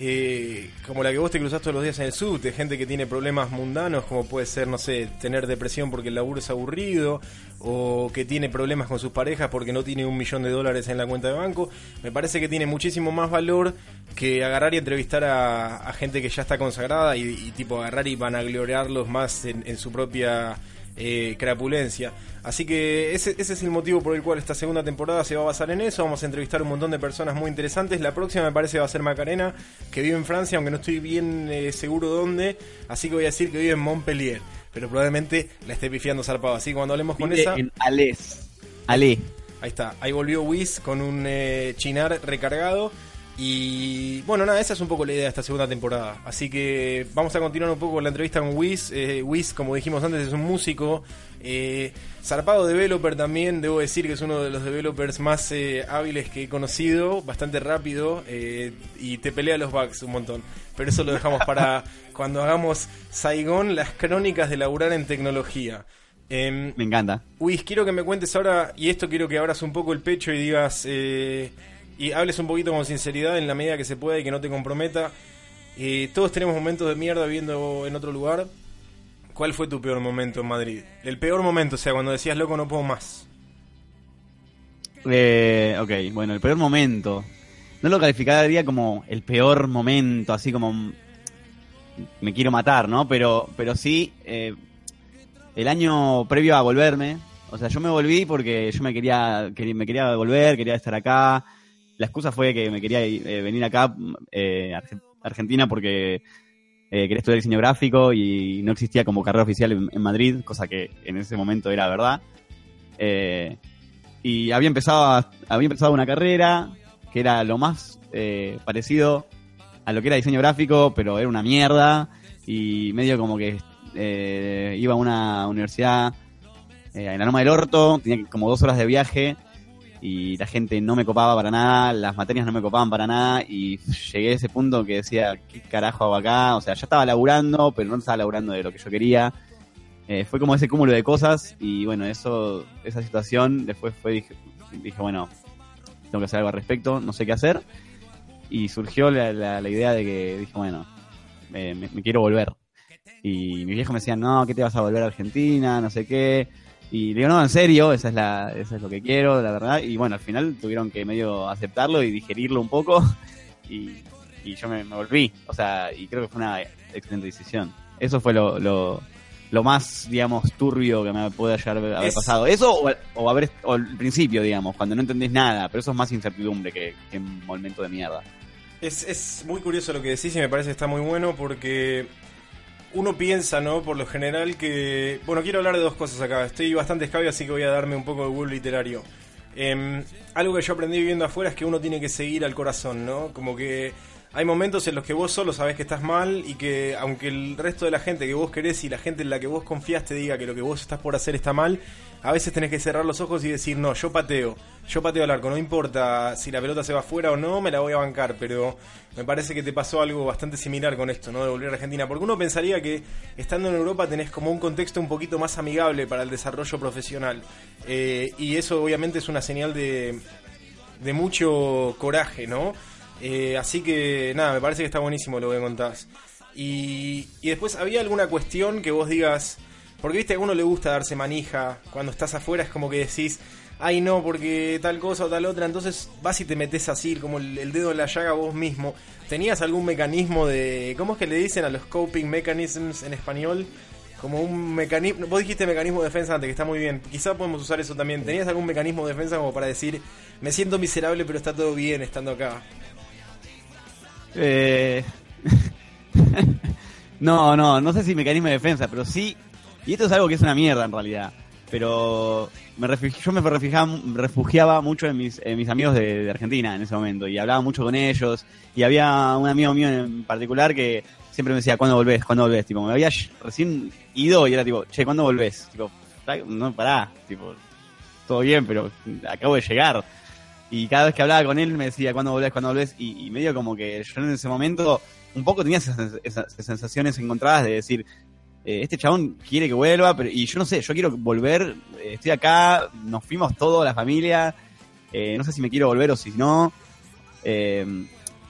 eh, como la que vos te cruzás todos los días en el subte, gente que tiene problemas mundanos, como puede ser, no sé, tener depresión porque el laburo es aburrido, o que tiene problemas con sus parejas porque no tiene un millón de dólares en la cuenta de banco, me parece que tiene muchísimo más valor que agarrar y entrevistar a, gente que ya está consagrada y, tipo agarrar y vanagloriarlos más en su propia eh, crapulencia. Así que ese, ese es el motivo por el cual esta segunda temporada se va a basar en eso. Vamos a entrevistar un montón de personas muy interesantes. La próxima me parece va a ser Macarena, que vive en Francia, aunque no estoy bien eh, seguro dónde. Así que voy a decir que vive en Montpellier. Pero probablemente la esté pifiando zarpado. Así que cuando hablemos con Vive esa... en Alés. Ale. Ahí está, ahí volvió Wiz con un eh, chinar recargado. Y bueno, nada, esa es un poco la idea de esta segunda temporada. Así que vamos a continuar un poco con la entrevista con Wiz. Eh, Wiz, como dijimos antes, es un músico. Eh, zarpado developer también, debo decir que es uno de los developers más eh, hábiles que he conocido, bastante rápido eh, y te pelea los bugs un montón. Pero eso lo dejamos para cuando hagamos Saigón, las crónicas de laburar en tecnología. Em, Me encanta. Luis, quiero que me cuentes ahora, y esto quiero que abras un poco el pecho y digas, eh, y hables un poquito con sinceridad en la medida que se pueda y que no te comprometa. Eh, todos tenemos momentos de mierda viviendo en otro lugar, ¿cuál fue tu peor momento en Madrid? El peor momento, o sea, cuando decías, loco, no puedo más. Eh, ok, bueno, el peor momento. No lo calificaría como el peor momento, así como me quiero matar, ¿no? Pero, pero sí, eh, el año previo a volverme, o sea, yo me volví porque yo me quería, me quería volver, quería estar acá. La excusa fue que me quería eh, venir acá, eh, Argentina, porque quería estudiar diseño gráfico y no existía como carrera oficial en, Madrid, cosa que en ese momento era verdad. y había empezado, había empezado una carrera, que era lo más eh, parecido a lo que era diseño gráfico, pero era una mierda y medio como que eh, iba a una universidad eh, en la Loma del Orto, tenía como dos horas de viaje y la gente no me copaba para nada, las materias no me copaban para nada y llegué a ese punto que decía, ¿qué carajo hago acá? O sea, ya estaba laburando, pero no estaba laburando de lo que yo quería. fue como ese cúmulo de cosas y bueno, eso, esa situación después fue, dije, dije bueno, tengo que hacer algo al respecto, no sé qué hacer. Y surgió la, la, idea de que dije, bueno, me, quiero volver. Y mi viejo me decía, no, ¿qué te vas a volver a Argentina? No sé qué. Y le digo, no, en serio, esa es, la, eso es lo que quiero, la verdad. Y bueno, al final tuvieron que medio aceptarlo y digerirlo un poco. Y, y yo me, volví. O sea, y creo que fue una excelente decisión. Eso fue lo, lo, lo más, digamos, turbio que me puede haber, haber pasado. Eso o, o, haber, o el principio, digamos, cuando no entendés nada, pero eso es más incertidumbre que, que un momento de mierda. Es, es muy curioso lo que decís y me parece que está muy bueno porque uno piensa, ¿no? Por lo general que... Bueno, quiero hablar de dos cosas acá. Estoy bastante escabio, así que voy a darme un poco de Google literario. Em, algo que yo aprendí viviendo afuera es que uno tiene que seguir al corazón, ¿no? Como que hay momentos en los que vos solo sabés que estás mal y que aunque el resto de la gente que vos querés y la gente en la que vos confías te diga que lo que vos estás por hacer está mal, a veces tenés que cerrar los ojos y decir, no, yo pateo, yo pateo al arco, no importa si la pelota se va afuera o no, me la voy a bancar, pero me parece que te pasó algo bastante similar con esto, ¿no? De volver a Argentina, porque uno pensaría que estando en Europa tenés como un contexto un poquito más amigable para el desarrollo profesional, eh, y eso obviamente es una señal de, de mucho coraje, ¿no? Eh, así que nada, me parece que está buenísimo lo que contás. Y, y después, ¿había alguna cuestión que vos digas? Porque viste, a uno le gusta darse manija. Cuando estás afuera es como que decís, ay no, porque tal cosa o tal otra. Entonces vas y te metes así, como el, dedo en la llaga vos mismo. ¿Tenías algún mecanismo de. ¿Cómo es que le dicen a los coping mechanisms en español? Como un mecanismo. Vos dijiste mecanismo de defensa antes, que está muy bien. Quizá podemos usar eso también. ¿Tenías algún mecanismo de defensa como para decir, me siento miserable, pero está todo bien estando acá? Eh... no, no, no sé si mecanismo de defensa, pero sí. Y esto es algo que es una mierda en realidad. Pero me yo me refugiaba, refugiaba mucho en mis, mis amigos de, Argentina en ese momento. Y hablaba mucho con ellos. Y había un amigo mío en particular que siempre me decía, ¿cuándo volvés? ¿Cuándo volvés? Tipo, me había recién ido y era tipo, che, ¿cuándo volvés? Tipo, no, pará. Tipo, todo bien, pero acabo de llegar. Y cada vez que hablaba con él me decía, ¿cuándo volvés? ¿Cuándo volvés? Y, medio como que yo en ese momento un poco tenía esas, sensaciones encontradas de decir, eh, este chabón quiere que vuelva, pero, y yo no sé, yo quiero volver, eh, estoy acá, nos fuimos toda la familia, eh, no sé si me quiero volver o si no,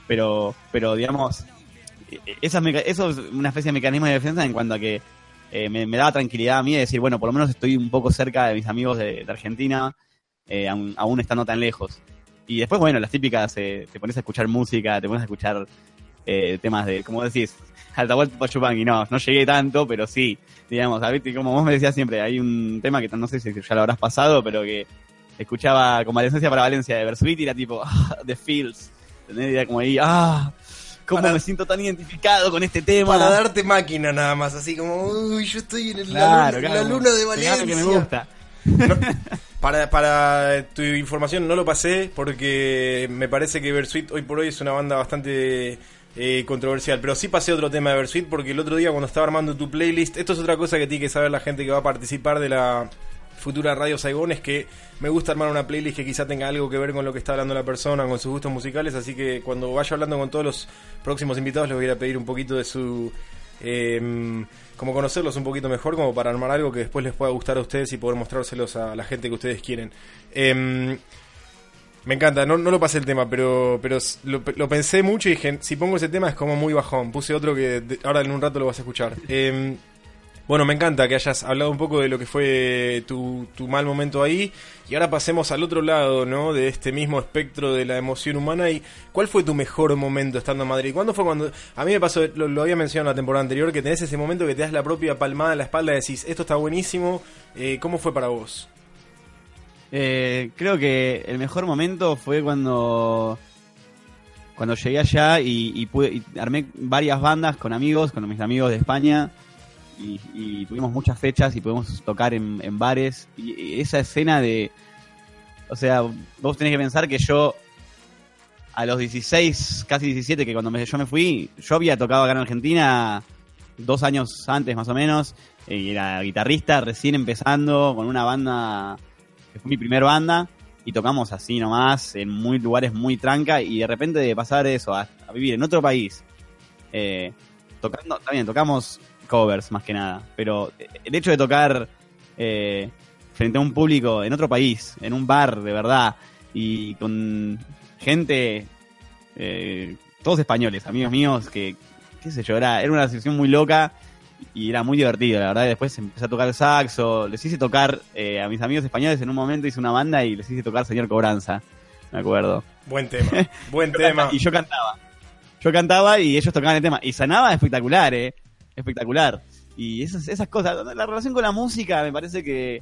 pero, pero digamos, esa, eso es una especie de mecanismo de defensa en cuanto a que me, daba tranquilidad a mí de decir, bueno, por lo menos estoy un poco cerca de mis amigos de, Argentina, aún, aún estando tan lejos. Y después, bueno, las típicas, eh, te pones a escuchar música, te pones a escuchar eh, temas de, como decís, Altahualpa Pachupanqui. No, no llegué tanto, pero sí, digamos, como vos me decías siempre, hay un tema que no sé si ya lo habrás pasado, pero que escuchaba como Adolescencia para Valencia de Versuit y era tipo, ah, The Feels. ¿Entendés? Era como ahí, ah, cómo me siento tan identificado con este tema. Para darte máquina nada más, así como, uy, yo estoy en, la, luna, de Valencia. que me gusta. para, para tu información no lo pasé porque me parece que Versuit hoy por hoy es una banda bastante eh, controversial. Pero sí pasé otro tema de Versuit porque el otro día cuando estaba armando tu playlist, esto es otra cosa que tiene que saber la gente que va a participar de la futura Radio Saigón, es que me gusta armar una playlist que quizá tenga algo que ver con lo que está hablando la persona, con sus gustos musicales, así que cuando vaya hablando con todos los próximos invitados les voy a pedir un poquito de su... Eh, como conocerlos un poquito mejor, como para armar algo que después les pueda gustar a ustedes y poder mostrárselos a la gente que ustedes quieren. Em, me encanta, no, no lo pasé el tema, pero, pero lo, pensé mucho y dije, si pongo ese tema es como muy bajón. Puse otro que ahora en un rato lo vas a escuchar. Em, Bueno, me encanta que hayas hablado un poco de lo que fue tu, mal momento ahí. Y ahora pasemos al otro lado, ¿no? De este mismo espectro de la emoción humana. ¿Y cuál fue tu mejor momento estando en Madrid? ¿Cuándo fue cuando.? A mí me pasó, lo, había mencionado en la temporada anterior, que tenés ese momento que te das la propia palmada en la espalda y decís, esto está buenísimo. Eh, ¿Cómo fue para vos? Eh, creo que el mejor momento fue cuando cuando llegué allá y, pude, armé varias bandas con amigos, con mis amigos de España y, tuvimos muchas fechas y pudimos tocar en, bares. Y, esa escena de, o sea, vos tenés que pensar que yo a los 16, casi 17, que cuando yo me fui, yo había tocado acá en Argentina dos años antes más o menos, y era guitarrista recién empezando con una banda que fue mi primer banda y tocamos así nomás en muy lugares muy tranca y de repente de pasar eso a, vivir en otro país eh, tocando también tocamos covers más que nada pero el hecho de tocar eh, frente a un público en otro país en un bar de verdad y con gente eh, todos españoles amigos míos que qué sé yo era, era una situación muy loca y era muy divertido, la verdad. Después empecé a tocar saxo, les hice tocar eh, a mis amigos españoles en un momento, hice una banda y les hice tocar Señor Cobranza, me acuerdo. Buen tema, buen tema. y yo cantaba. Yo cantaba y ellos tocaban el tema. Y sanaba espectacular, ¿eh? Espectacular. Y esas, esas cosas, la relación con la música me parece que,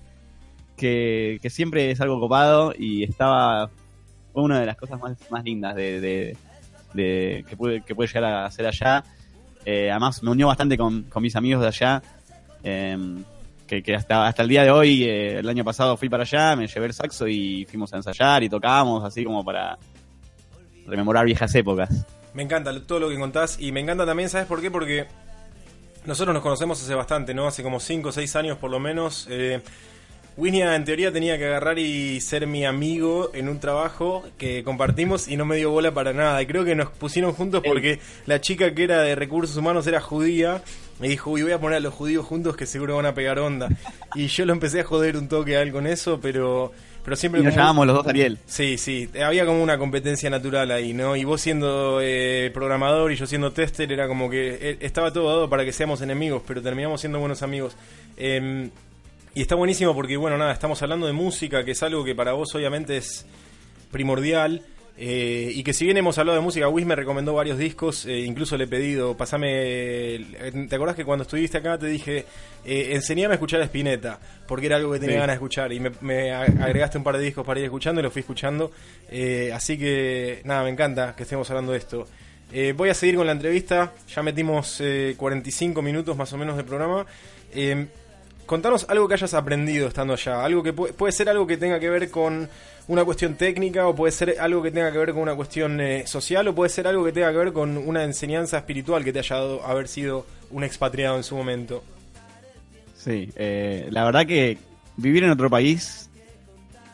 que, siempre es algo copado y estaba fue una de las cosas más, más lindas de, de, que, pude, que puede llegar a hacer allá eh, además me unió bastante con, mis amigos de allá. Em, que, hasta, hasta el día de hoy, eh, el año pasado fui para allá, me llevé el saxo y fuimos a ensayar y tocábamos así como para rememorar viejas épocas. Me encanta todo lo que contás y me encanta también, ¿sabes por qué? Porque nosotros nos conocemos hace bastante, ¿no? Hace como 5 o 6 años por lo menos. Eh, Winia en teoría tenía que agarrar y ser mi amigo en un trabajo que compartimos y no me dio bola para nada. Y creo que nos pusieron juntos porque la chica que era de recursos humanos era judía. Me dijo, uy, voy a poner a los judíos juntos que seguro van a pegar onda. Y yo lo empecé a joder un toque a él con eso, pero pero siempre y nos llamamos los dos Ariel. Sí, sí, había como una competencia natural ahí, ¿no? Y vos siendo eh, programador y yo siendo tester, era como que eh, estaba todo dado para que seamos enemigos, pero terminamos siendo buenos amigos. Eh, y está buenísimo porque, bueno, nada, estamos hablando de música, que es algo que para vos obviamente es primordial. Eh, y que si bien hemos hablado de música, Wiz me recomendó varios discos, eh, incluso le he pedido, pasame, ¿te acordás que cuando estuviste acá te dije, eh, enseñame a escuchar a Spinetta? Porque era algo que tenía ganas de escuchar y me, agregaste un par de discos para ir escuchando y lo fui escuchando. Eh, así que nada, me encanta que estemos hablando de esto. voy a seguir con la entrevista, ya metimos 45 minutos más o menos de programa contanos algo que hayas aprendido estando allá. Algo que puede, ser algo que tenga que ver con una cuestión técnica, o puede ser algo que tenga que ver con una cuestión eh, social, o puede ser algo que tenga que ver con una enseñanza espiritual que te haya dado haber sido un expatriado en su momento. Sí, eh, la verdad que vivir en otro país,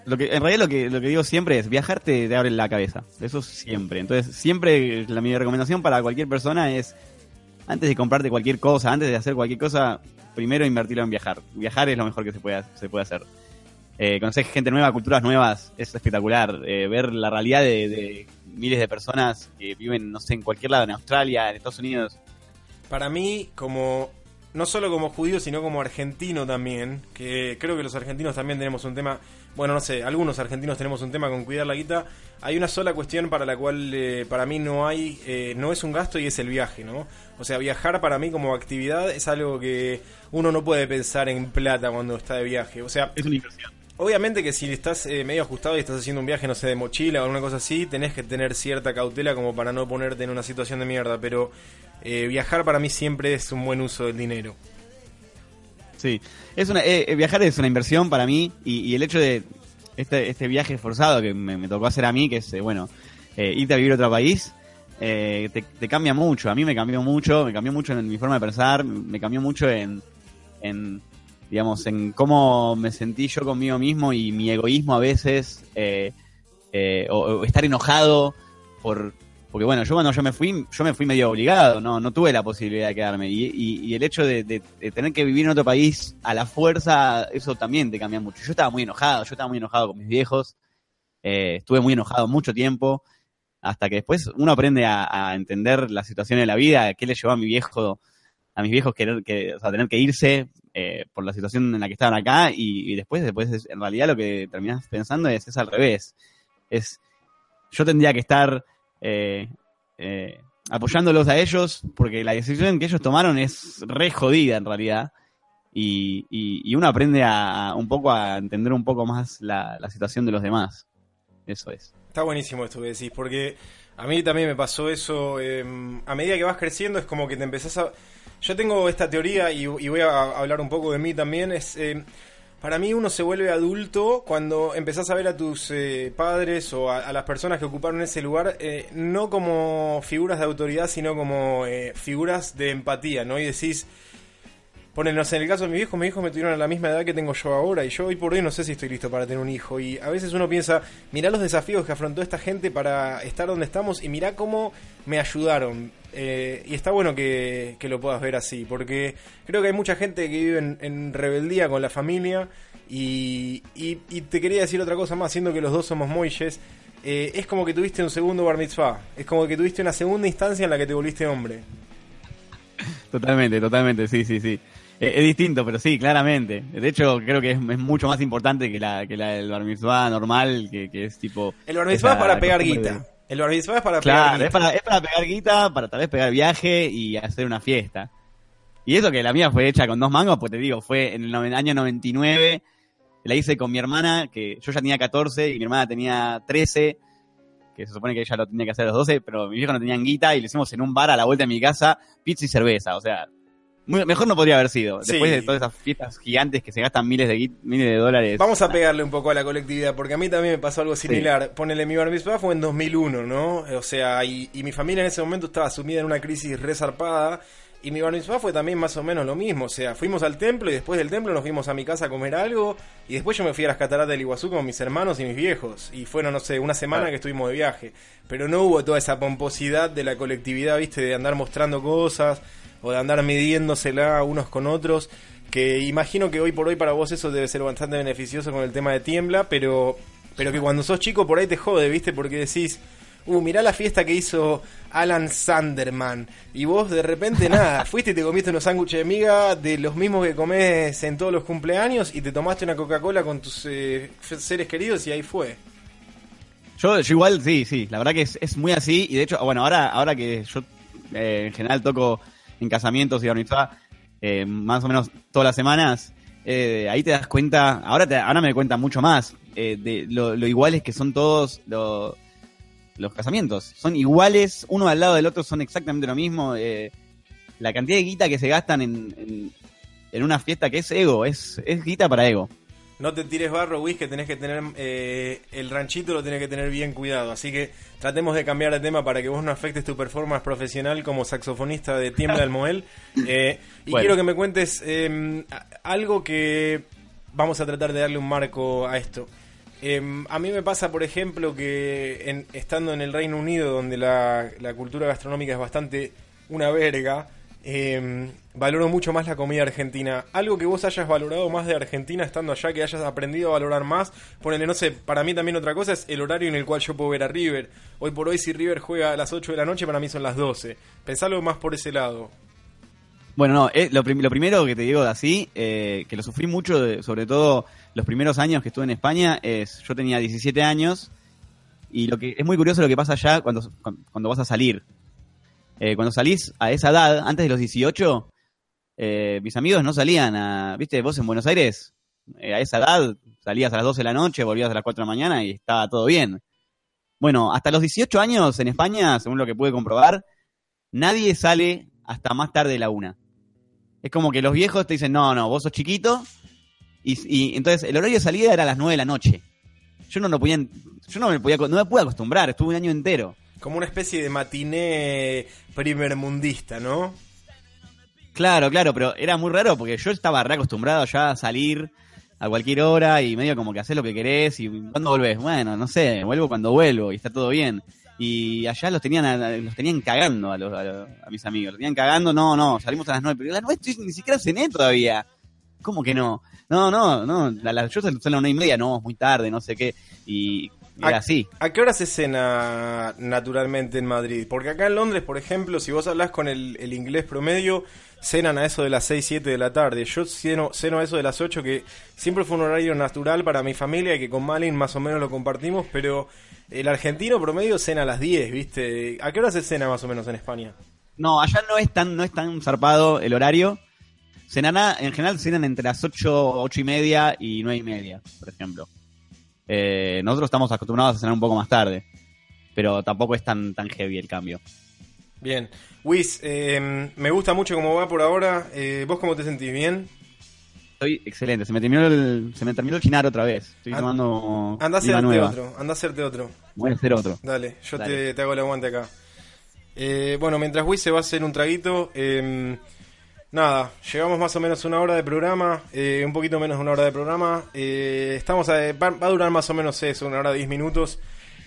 lo que en realidad lo que, lo que digo siempre es viajar te, abre la cabeza, eso siempre. Entonces siempre la, mi recomendación para cualquier persona es antes de comprarte cualquier cosa, antes de hacer cualquier cosa, primero invertirlo en viajar. Viajar es lo mejor que se puede, se puede hacer. Eh, conocer gente nueva, culturas nuevas, es espectacular. Eh, ver la realidad de, miles de personas que viven, no sé, en cualquier lado, en Australia, en Estados Unidos. Para mí, como no solo como judío, sino como argentino también, que creo que los argentinos también tenemos un tema, bueno, no sé, algunos argentinos tenemos un tema con cuidar la guita, hay una sola cuestión para la cual eh, para mí no hay, eh, no es un gasto y es el viaje, ¿no? O sea, viajar para mí como actividad es algo que uno no puede pensar en plata cuando está de viaje, o sea... Es una inversión. Obviamente que si estás eh, medio ajustado y estás haciendo un viaje, no sé, de mochila o alguna cosa así, tenés que tener cierta cautela como para no ponerte en una situación de mierda, pero eh, viajar para mí siempre es un buen uso del dinero. Sí, es una, eh, viajar es una inversión para mí y, el hecho de este, este viaje forzado que me, tocó hacer a mí, que es, bueno, irte a vivir a otro país, te, te, cambia mucho. A mí me cambió mucho, me cambió mucho en mi forma de pensar, me cambió mucho en, en digamos, en cómo me sentí yo conmigo mismo y mi egoísmo a veces, eh, eh, o, estar enojado por... Porque bueno, yo cuando yo me fui, yo me fui medio obligado, no, no tuve la posibilidad de quedarme. Y, el hecho de, tener que vivir en otro país a la fuerza, eso también te cambia mucho. Yo estaba muy enojado, yo estaba muy enojado con mis viejos, eh, estuve muy enojado mucho tiempo, hasta que después uno aprende a, a entender la situación de la vida, qué le llevó a mi viejo a mis viejos querer que, o sea, tener que irse eh, por la situación en la que estaban acá y, después, después en realidad lo que terminás pensando es, es al revés. Es, yo tendría que estar eh, eh, apoyándolos a ellos porque la decisión que ellos tomaron es re jodida en realidad. Y, y, uno aprende a, un poco a entender un poco más la, la situación de los demás. Eso es. Está buenísimo esto que decís, porque a mí también me pasó eso. Em, a medida que vas creciendo, es como que te empezás a. Yo tengo esta teoría y, voy a hablar un poco de mí también. Es. Em, para mí uno se vuelve adulto cuando empezás a ver a tus eh, padres o a, las personas que ocuparon ese lugar eh, no como figuras de autoridad, sino como eh, figuras de empatía, ¿no? Y decís, Ponernos en el caso de mi viejo, mis hijos me tuvieron a la misma edad que tengo yo ahora y yo hoy por hoy no sé si estoy listo para tener un hijo. Y a veces uno piensa, mirá los desafíos que afrontó esta gente para estar donde estamos y mirá cómo me ayudaron. Eh, y está bueno que, lo puedas ver así, porque creo que hay mucha gente que vive en, rebeldía con la familia. Y, y, te quería decir otra cosa más, siendo que los dos somos moyes, eh, es como que tuviste un segundo bar mitzvah, es como que tuviste una segunda instancia en la que te volviste hombre. Totalmente, totalmente, sí, sí, sí. Es, distinto, pero sí, claramente. De hecho, creo que es, mucho más importante que la, que la del bar mitzvah normal, que, que es tipo... El bar mitzvah es para pegar guita. El bar mitzvah es para pegar guita. Es para, es para pegar guita, para tal vez pegar viaje y hacer una fiesta. Y eso que la mía fue hecha con dos mangos, pues te digo, fue en el año 99, la hice con mi hermana, que yo ya tenía 14 y mi hermana tenía 13, que se supone que ella lo tenía que hacer a los 12, pero mi viejo no tenían guita y lo hicimos en un bar a la vuelta de mi casa, pizza y cerveza, o sea, mejor no podría haber sido. Después de todas esas fiestas gigantes que se gastan miles de miles de dólares. Vamos a pegarle un poco a la colectividad, porque a mí también me pasó algo similar. Ponele mi bar mitzvah fue en 2001, ¿no? O sea, y, mi familia en ese momento estaba sumida en una crisis resarpada. Y mi bar mitzvah fue también más o menos lo mismo. O sea, fuimos al templo y después del templo nos fuimos a mi casa a comer algo. Y después yo me fui a las cataratas del Iguazú con mis hermanos y mis viejos. Y fueron, no sé, una semana que estuvimos de viaje. Pero no hubo toda esa pomposidad de la colectividad, viste, de andar mostrando cosas o de andar midiéndosela unos con otros, que imagino que hoy por hoy para vos eso debe ser bastante beneficioso con el tema de tiembla, pero, pero que cuando sos chico por ahí te jode, ¿viste? Porque decís, uh, mirá la fiesta que hizo Alan Sanderman. Y vos de repente nada, fuiste y te comiste unos sándwiches de miga de los mismos que comes en todos los cumpleaños y te tomaste una Coca-Cola con tus eh, seres queridos y ahí fue. Yo, igual, sí, sí, la verdad que es, muy así. Y de hecho, bueno, ahora, ahora que yo eh, en general toco en casamientos y organizaba eh, más o menos todas las semanas, eh, ahí te das cuenta, ahora, te, ahora me cuenta mucho más eh, de lo, iguales que son todos los casamientos. Son iguales, uno al lado del otro son exactamente lo mismo. la cantidad de guita que se gastan en, en, una fiesta que es ego, es, es guita para ego no te tires barro, Wiz, que tenés que tener eh, el ranchito lo tenés que tener bien cuidado. Así que tratemos de cambiar de tema para que vos no afectes tu performance profesional como saxofonista de Tiembla del Moel. Eh, y quiero que me cuentes em, algo que vamos a tratar de darle un marco a esto. Em, a mí me pasa, por ejemplo, que estando en el Reino Unido, donde la, la cultura gastronómica es bastante una verga, eh, valoro mucho más la comida argentina. Algo que vos hayas valorado más de Argentina estando allá, que hayas aprendido a valorar más. Ponele, no sé, para mí también otra cosa es el horario en el cual yo puedo ver a River. Hoy por hoy, si River juega a las 8 de la noche, para mí son las 12. Pensalo más por ese lado. Bueno, no, eh, lo, primero que te digo de así, eh, que lo sufrí mucho, sobre todo los primeros años que estuve en España, es yo tenía 17 años y lo que es muy curioso lo que pasa allá cuando, cuando vas a salir. Eh, cuando salís a esa edad, antes de los 18, eh, mis amigos no salían a, viste, vos en Buenos Aires, eh, a esa edad salías a las 12 de la noche, volvías a las 4 de la mañana y estaba todo bien. Bueno, hasta los 18 años en España, según lo que pude comprobar, nadie sale hasta más tarde de la una. Es como que los viejos te dicen, no, no, vos sos chiquito, y, entonces el horario de salida era a las 9 de la noche. Yo no lo podía, yo me no me pude acostumbrar, estuve un año entero. Como una especie de matiné primermundista, ¿no? Claro, claro, pero era muy raro porque yo estaba reacostumbrado ya a salir a cualquier hora y medio como que hacer lo que querés y ¿cuándo volvés? Bueno, no sé, vuelvo cuando vuelvo y está todo bien. Y allá los tenían los tenían cagando a, los, a, mis amigos, los tenían cagando, no, no, salimos a las nueve, pero a las nueve ni siquiera cené todavía. ¿Cómo que no? No, no, no, la, la, yo salí a las nueve y media, no, es muy tarde, no sé qué. Y así. ¿A qué hora se cena naturalmente en Madrid? Porque acá en Londres, por ejemplo, si vos hablas con el, inglés promedio, cenan a eso de las 6, 7 de la tarde. Yo ceno, ceno a eso de las 8, que siempre fue un horario natural para mi familia y que con Malin más o menos lo compartimos, pero el argentino promedio cena a las 10, ¿viste? ¿A qué hora se cena más o menos en España? No, allá no es tan, no es tan zarpado el horario. Cenan en general cenan entre las 8, 8 y media y 9 y media, por ejemplo. Eh, nosotros estamos acostumbrados a cenar un poco más tarde, pero tampoco es tan, tan heavy el cambio. Bien. Wiz, eh, me gusta mucho cómo va por ahora. Eh, ¿Vos cómo te sentís? ¿Bien? Estoy excelente, se me terminó el, se me terminó el chinar otra vez. Estoy An- tomando Anda a Lima hacerte nueva. otro, anda a hacerte otro. Voy a hacer otro. Dale, yo Dale. Te, te hago el aguante acá. Eh, bueno, mientras Wiz se va a hacer un traguito, eh, nada, llegamos más o menos a una hora de programa, eh, un poquito menos de una hora de programa. eh, estamos a- va, va a durar más o menos eso, una hora diez minutos.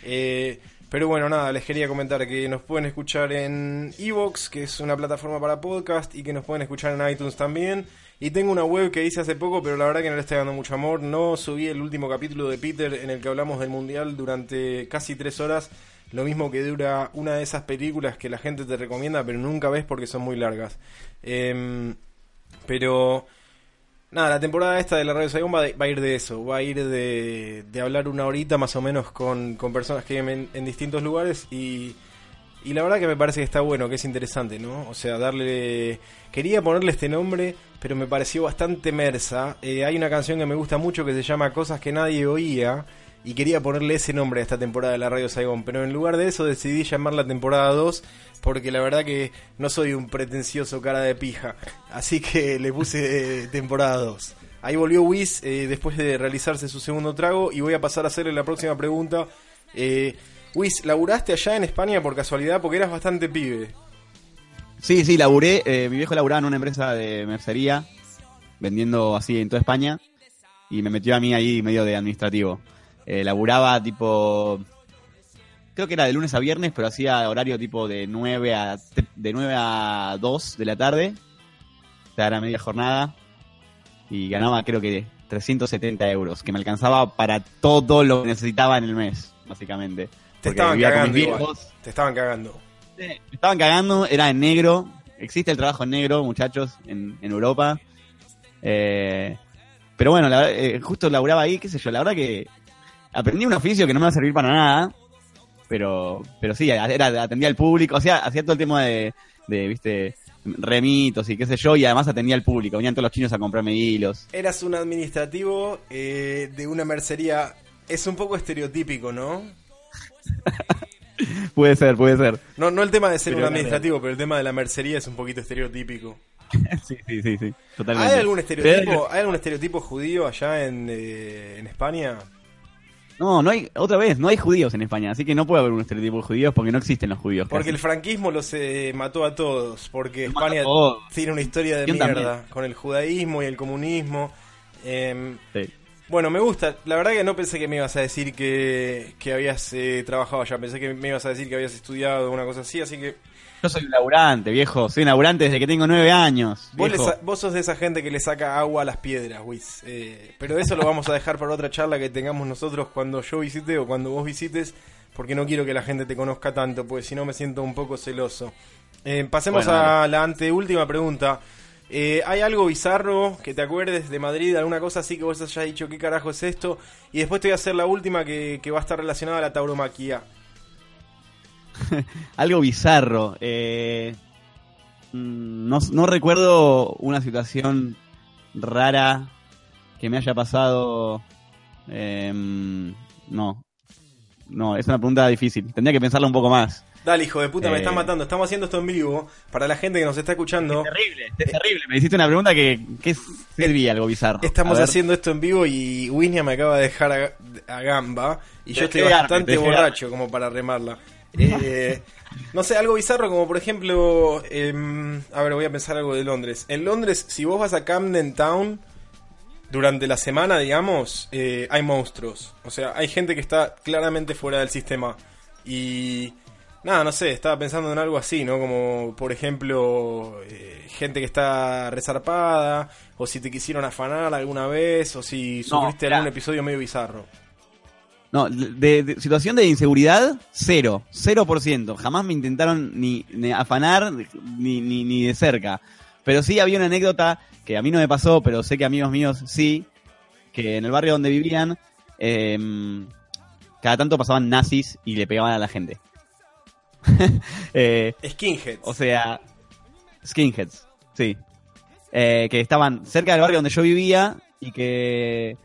eh, pero bueno, nada, les quería comentar que nos pueden escuchar en Evox, que es una plataforma para podcast, y que nos pueden escuchar en iTunes también. Y tengo una web que hice hace poco, pero la verdad que no le estoy dando mucho amor. No subí el último capítulo de Peter en el que hablamos del Mundial durante casi tres horas. Lo mismo que dura una de esas películas que la gente te recomienda, pero nunca ves porque son muy largas. Em, pero nada, la temporada esta de la Radio va, va a ir de eso. Va a ir de, de hablar una horita más o menos con, con personas que viven en, en distintos lugares y, y la verdad que me parece que está bueno, que es interesante, ¿no? O sea, darle... Quería ponerle este nombre, pero me pareció bastante mersa. Eh, hay una canción que me gusta mucho que se llama Cosas que nadie oía y quería ponerle ese nombre a esta temporada de la Radio Saigón, pero en lugar de eso decidí llamar la temporada 2 porque la verdad que no soy un pretencioso cara de pija, así que le puse eh, temporada 2. Ahí volvió Wiz eh, después de realizarse su segundo trago y voy a pasar a hacerle la próxima pregunta. Eh, Wiz, ¿laburaste allá en España por casualidad? Porque eras bastante pibe. Sí, sí, laburé. eh, mi viejo laburaba en una empresa de mercería, vendiendo así en toda España, y me metió a mí ahí medio de administrativo. Eh, laburaba tipo. Creo que era de lunes a viernes, pero hacía horario tipo de 9 a, de 9 a 2 de la tarde. O sea, era media jornada. Y ganaba, creo que 370 euros, que me alcanzaba para todo lo que necesitaba en el mes, básicamente. Te estaban cagando igual. Te estaban cagando. Sí, me estaban cagando, era en negro. Existe el trabajo en negro, muchachos, en, en Europa. Eh, pero bueno, la, eh, justo laburaba ahí, qué sé yo, la verdad que aprendí un oficio que no me va a servir para nada. Pero, pero sí, era, atendía al público, o sea, hacía todo el tema de, de, viste, remitos y qué sé yo, y además atendía al público. Venían todos los chinos a comprarme hilos. Eras un administrativo eh, de una mercería. Es un poco estereotípico, ¿no? puede ser, puede ser. No, no el tema de ser Pero un administrativo, pero el tema de la mercería es un poquito estereotípico. sí, sí, sí, sí, totalmente. ¿Hay algún estereotipo, ¿hay algún estereotipo judío allá en, eh, en España? No, no hay, otra vez, no hay judíos en España, así que no puede haber un estereotipo de judíos porque no existen los judíos. Porque casi. el franquismo los eh, mató a todos, porque Los España todos. tiene una historia de ¿Quién mierda también? con el judaísmo y el comunismo. Em, Sí. bueno, me gusta. La verdad que no pensé que me ibas a decir que, que habías eh, trabajado allá. Pensé que me ibas a decir que habías estudiado una cosa así, así que Yo soy un laburante, viejo. Soy un laburante desde que tengo nueve años. Vos, le viejo. sa- vos sos de esa gente que le saca agua a las piedras, Wiz. Eh, pero eso lo vamos a dejar para otra charla que tengamos nosotros cuando yo visite o cuando vos visites, porque no quiero que la gente te conozca tanto, porque si no me siento un poco celoso. Eh, pasemos Bueno, a la anteúltima pregunta. Eh, ¿Hay algo bizarro que te acuerdes de Madrid, alguna cosa así que vos hayas dicho qué carajo es esto? Y después te voy a hacer la última que, que va a estar relacionada a la tauromaquia. Algo bizarro. Eh, mm, no, no recuerdo una situación rara que me haya pasado. em, no. No, es una pregunta difícil. Tendría que pensarla un poco más. Dale, hijo de puta, me Eh. estás matando. Estamos haciendo esto en vivo para la gente que nos está escuchando. terrible, es terrible. Me hiciste una pregunta que, que sería algo bizarro. Estamos haciendo esto en vivo y Winia me acaba de dejar a, a gamba y yo estoy bastante borracho como para remarla. Eh, no sé, algo bizarro como por ejemplo, em, a ver, voy a pensar algo de Londres. En Londres, si vos vas a Camden Town durante la semana, digamos, eh, hay monstruos. O sea, hay gente que está claramente fuera del sistema. Y nada, no sé, estaba pensando en algo así, ¿no? Como por ejemplo, eh, gente que está resarpada, o si te quisieron afanar alguna vez, o si sufriste algún episodio medio bizarro. No, de, de- situación de inseguridad, cero, cero por ciento. Jamás me intentaron ni, ni afanar ni, ni, ni de cerca. Pero sí había una anécdota que a mí no me pasó, pero sé que amigos míos sí, que en el barrio donde vivían, em, cada tanto pasaban nazis y le pegaban a la gente. Eh, Skinheads. o sea, skinheads, sí. Eh, que estaban cerca del barrio donde yo vivía y que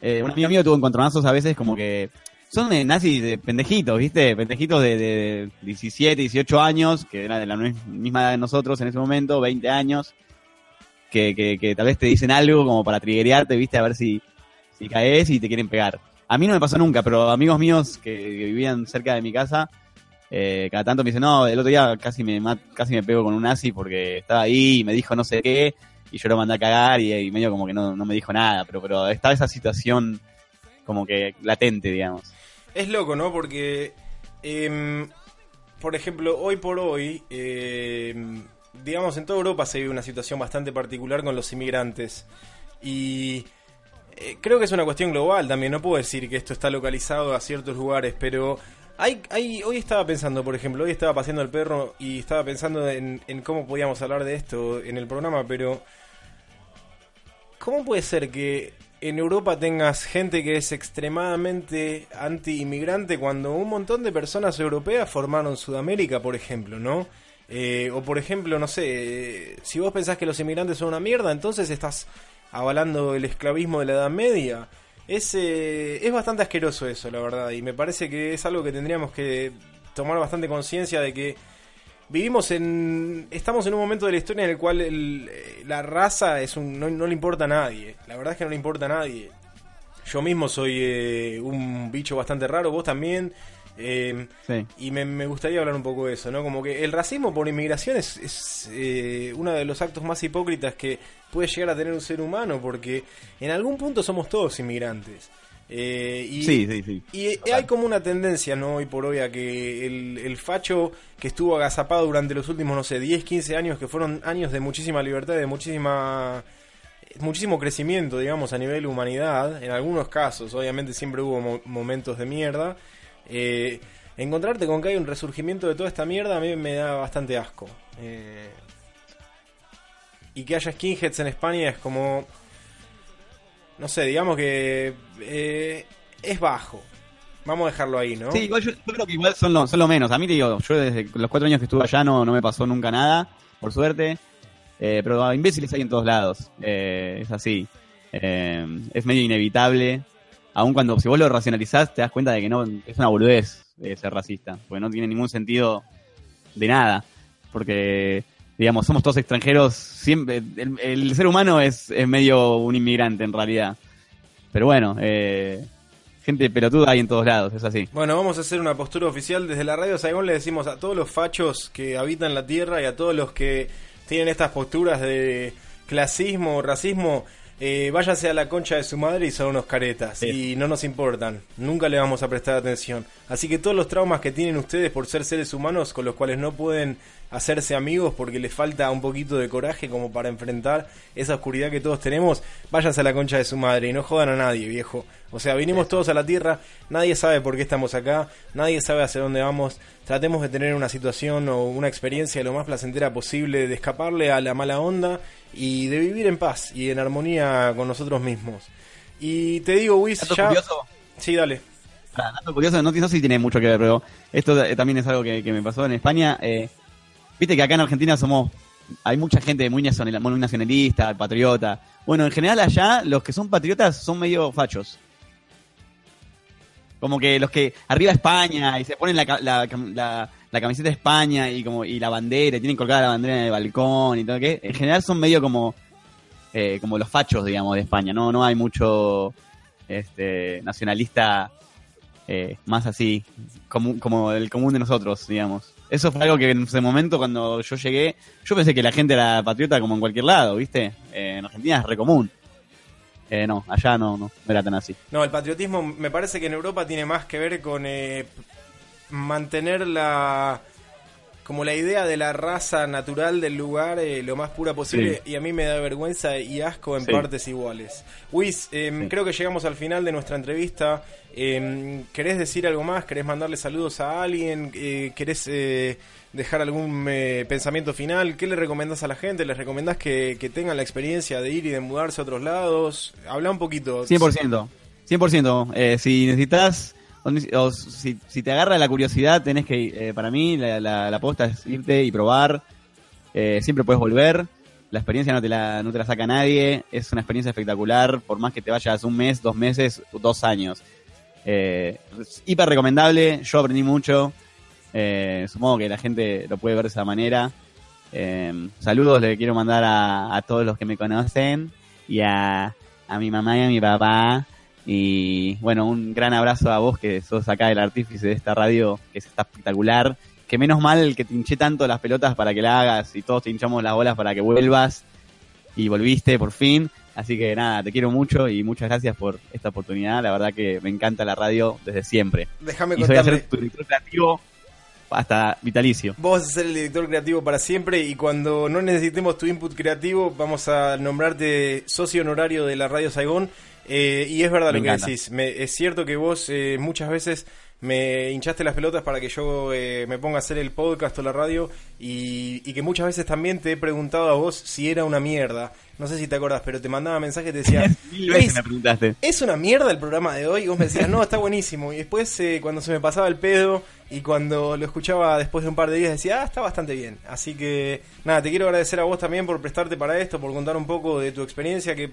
eh, un amigo mío tuvo encontronazos a veces como que son eh, nazis de pendejitos, ¿viste? Pendejitos de, de 17, 18 años, que eran de la mi- misma edad de nosotros en ese momento, 20 años, que, que, que tal vez te dicen algo como para triggerearte, ¿viste? A ver si, si caes y te quieren pegar. A mí no me pasó nunca, pero amigos míos que, que vivían cerca de mi casa, eh, cada tanto me dicen, no, el otro día casi me, casi me pego con un nazi porque estaba ahí y me dijo no sé qué, y yo lo mandé a cagar y, medio como que no, no me dijo nada, pero, pero estaba esa situación como que latente, digamos. Es loco, ¿no? Porque, em, por ejemplo, hoy por hoy, em, digamos, en toda Europa se vive una situación bastante particular con los inmigrantes. Y eh, creo que es una cuestión global también. No puedo decir que esto está localizado a ciertos lugares, pero hay, hay, hoy estaba pensando, por ejemplo, hoy estaba paseando el perro y estaba pensando en, en cómo podíamos hablar de esto en el programa, pero ¿cómo puede ser que en Europa tengas gente que es extremadamente anti-inmigrante cuando un montón de personas europeas formaron Sudamérica, por ejemplo, ¿no? Eh, o por ejemplo, no sé, si vos pensás que los inmigrantes son una mierda, entonces estás avalando el esclavismo de la Edad Media. Es, eh, es bastante asqueroso eso, la verdad, y me parece que es algo que tendríamos que tomar bastante conciencia de que vivimos en estamos en un momento de la historia en el cual el- la raza es un no, no le importa a nadie la verdad es que no le importa a nadie. Yo mismo soy eh, un bicho bastante raro vos también eh, Sí. y me, me gustaría hablar un poco de eso no como que el racismo por inmigración es, es, eh, uno de los actos más hipócritas que puede llegar a tener un ser humano porque en algún punto somos todos inmigrantes Eh, y, Sí, sí, sí. y hay como una tendencia, ¿no? Hoy por hoy a que el, el facho que estuvo agazapado durante los últimos, no sé, 10, 15 años, que fueron años de muchísima libertad, de muchísima muchísimo crecimiento, digamos, a nivel humanidad, en algunos casos, obviamente siempre hubo mo- momentos de mierda, eh, encontrarte con que hay un resurgimiento de toda esta mierda a mí me da bastante asco. Eh, y que haya skinheads en España es como... No sé, digamos que eh, es bajo. Vamos a dejarlo ahí, ¿no? Sí, igual yo, creo que igual son lo, son lo menos. A mí te digo, yo desde los cuatro años que estuve allá no, no me pasó nunca nada, por suerte. Pero imbéciles hay en todos lados. Es así. Es medio inevitable. Aun cuando si vos lo racionalizás te das cuenta de que no es una boludez eh, ser racista. Porque no tiene ningún sentido de nada. Porque, digamos, somos todos extranjeros. Siempre, el, ser humano es, es medio un inmigrante en realidad. Pero bueno, eh, gente pelotuda hay en todos lados, es así. Bueno, vamos a hacer una postura oficial. Desde la radio Saigón le decimos a todos los fachos que habitan la tierra y a todos los que tienen estas posturas de clasismo, racismo, eh, váyase a la concha de su madre y son unos caretas. Sí. Y no nos importan. Nunca le vamos a prestar atención. Así que todos los traumas que tienen ustedes por ser seres humanos con los cuales no pueden hacerse amigos porque les falta un poquito de coraje como para enfrentar esa oscuridad que todos tenemos, váyanse a la concha de su madre y no jodan a nadie, viejo. O sea, vinimos todos a la Tierra, nadie sabe por qué estamos acá, nadie sabe hacia dónde vamos. Tratemos de tener una situación o una experiencia lo más placentera posible, de escaparle a la mala onda y de vivir en paz y en armonía con nosotros mismos. Y te digo, Wiz, ya... curioso, Sí, dale. Dato curioso, no, no sé si tiene mucho que ver, pero esto eh, también es algo que, que me pasó en España. Eh, Viste que acá en Argentina somos, hay mucha gente muy nacional- muy nacionalista, patriota. Bueno, en general allá los que son patriotas son medio fachos. Como que los que arriba España y se ponen la, la, la- la camiseta de España y como y la bandera, tienen colgada la bandera en el balcón y todo que en general son medio como eh, como los fachos, digamos, de España. No no hay mucho este nacionalista eh, más así como, como el común de nosotros, digamos. Eso fue algo que en ese momento cuando yo llegué, yo pensé que la gente era patriota como en cualquier lado, ¿viste? Eh, en Argentina es re común. Eh, no, allá no, no, no era tan así. No, el patriotismo me parece que en Europa tiene más que ver con eh, mantener la como la idea de la raza natural del lugar eh, lo más pura posible y a mí me da vergüenza y asco en partes iguales. Wiz, em, creo que llegamos al final de nuestra entrevista. Eh, ¿Querés decir algo más? ¿Querés mandarle saludos a alguien? Eh, ¿Querés eh, dejar algún pensamiento final? ¿Qué le recomendás a la gente? ¿Les recomendás que, tengan la experiencia de ir y de mudarse a otros lados? Habla un poquito. 100%. 100%. si necesitas si, te agarra la curiosidad, tenés que, eh, para mí, la, la, aposta es irte y probar. Eh, siempre puedes volver. La experiencia no te la, no te la saca nadie. Es una experiencia espectacular, por más que te vayas un mes, dos meses, dos años. Eh, hiper recomendable. Yo aprendí mucho. Eh, supongo que la gente lo puede ver de esa manera. saludos le quiero mandar a, a, todos los que me conocen y a, a mi mamá y a mi papá y bueno, un gran abrazo a vos que sos acá el artífice de esta radio, que es está espectacular. Que menos mal que te hinché tanto las pelotas para que la hagas y todos te hinchamos las bolas para que vuelvas. Y volviste por fin. Así que nada, te quiero mucho y muchas gracias por esta oportunidad. La verdad que me encanta la radio desde siempre. Déjame y. Soy a ser tu director creativo hasta vitalicio. Vos vas a ser el director creativo para siempre y cuando no necesitemos tu input creativo vamos a nombrarte socio honorario de la Radio Saigón eh, y es verdad lo que decís. es cierto que vos eh, muchas veces me hinchaste las pelotas para que yo eh, me ponga a hacer el podcast o la radio y, que muchas veces también te he preguntado a vos si era una mierda. No sé si te acordás, pero te mandaba mensajes y te decía, me preguntaste. ¿es una mierda el programa de hoy? Y vos me decías, no, está buenísimo. Y después cuando se me pasaba el pedo y cuando lo escuchaba después de un par de días decía, ah, está bastante bien. Así que nada, te quiero agradecer a vos también por prestarte para esto, por contar un poco de tu experiencia, que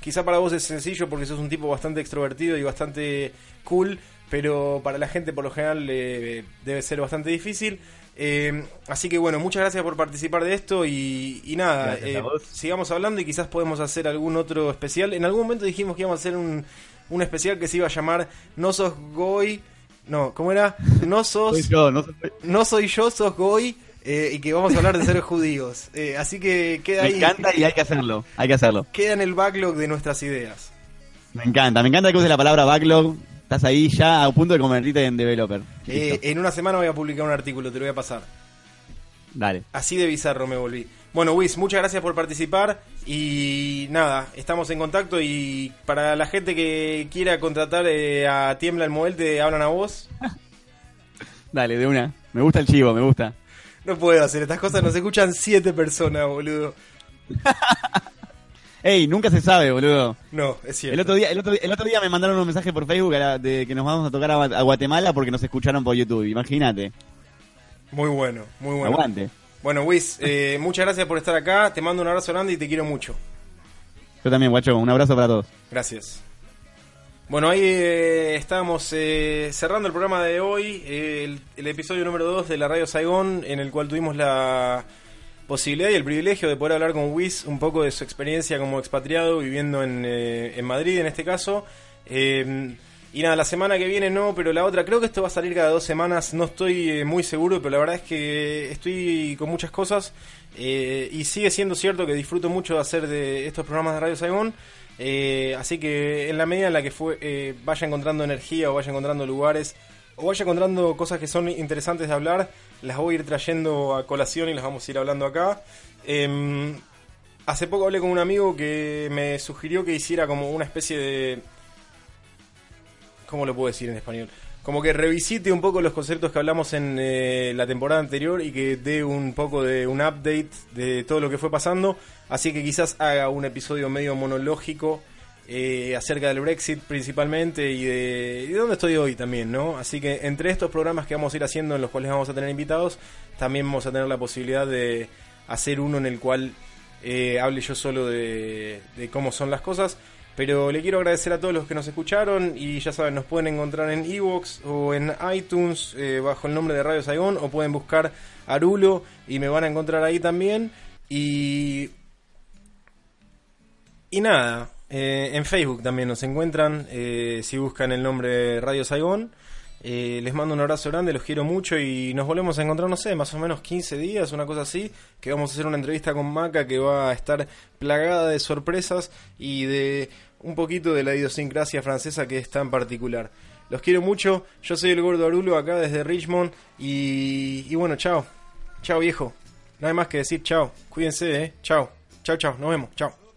quizá para vos es sencillo porque sos un tipo bastante extrovertido y bastante cool, pero para la gente por lo general eh, debe ser bastante difícil. Eh, así que bueno, muchas gracias por participar de esto y, nada, eh, sigamos hablando y quizás podemos hacer algún otro especial. En algún momento dijimos que íbamos a hacer un, un especial que se iba a llamar No sos Goy no, ¿cómo era? No sos. soy yo, no, soy... yo, sos Goy. Eh, y que vamos a hablar de ser judíos. Así que queda ahí. Me encanta y hay que hacerlo. Hay que hacerlo. Queda en el backlog de nuestras ideas. Me encanta, me encanta que uses la palabra backlog. Estás ahí ya a punto de convertirte en developer. Eh, en una semana voy a publicar un artículo, te lo voy a pasar. Dale. Así de bizarro me volví. Bueno, Wiz, muchas gracias por participar y nada, estamos en contacto y para la gente que quiera contratar eh, a Tiembla el Model, te hablan a vos. Dale, de una. Me gusta el chivo, me gusta. No puedo hacer estas cosas, nos escuchan siete personas, boludo. Ey, nunca se sabe, boludo. No, es cierto. El otro día, el otro, el otro día me mandaron un mensaje por Facebook de que nos vamos a tocar a, Guatemala porque nos escucharon por YouTube, imagínate. Muy bueno, muy bueno. Aguante. Bueno, Wiz, eh, muchas gracias por estar acá. Te mando un abrazo grande y te quiero mucho. Yo también, guacho. Un abrazo para todos. Gracias. Bueno, ahí eh, estamos eh, cerrando el programa de hoy, el, episodio número 2 de la Radio Saigón, en el cual tuvimos la posibilidad y el privilegio de poder hablar con Wiz un poco de su experiencia como expatriado, viviendo en, en Madrid en este caso. Y nada, la semana que viene no, pero la otra, creo que esto va a salir cada dos semanas, no estoy eh, muy seguro, pero la verdad es que estoy con muchas cosas eh, y sigue siendo cierto que disfruto mucho de hacer de estos programas de Radio Saigón. Eh, así que en la medida en la que fue, vaya encontrando energía o vaya encontrando lugares vaya encontrando cosas que son interesantes de hablar, las voy a ir trayendo a colación y las vamos a ir hablando acá. Em, hace poco hablé con un amigo que me sugirió que hiciera como una especie de ¿Cómo lo puedo decir en español? Como que revisite un poco los conceptos que hablamos en eh, la temporada anterior y que dé un poco de un update de todo lo que fue pasando. Así que quizás haga un episodio medio monológico eh, acerca del Brexit principalmente y de, de, dónde estoy hoy también, ¿no? Así que entre estos programas que vamos a ir haciendo en los cuales vamos a tener invitados, también vamos a tener la posibilidad de hacer uno en el cual eh, hable yo solo de, de cómo son las cosas. Pero le quiero agradecer a todos los que nos escucharon y ya saben, nos pueden encontrar en Evox o en iTunes eh, bajo el nombre de Radio Saigón o pueden buscar Arulo y me van a encontrar ahí también. Y, y nada, eh, en Facebook también nos encuentran eh, si buscan el nombre Radio Saigón. Eh, les mando un abrazo grande, los quiero mucho y nos volvemos a encontrar, no sé, más o menos 15 días, una cosa así, que vamos a hacer una entrevista con Maca que va a estar plagada de sorpresas y de un poquito de la idiosincrasia francesa que es tan particular. Los quiero mucho, yo soy el gordo Arulo acá desde Richmond y, bueno, chao. Chao, viejo. Nada más que decir chao. Cuídense. Chao. Chao, chao. Nos vemos. Chao.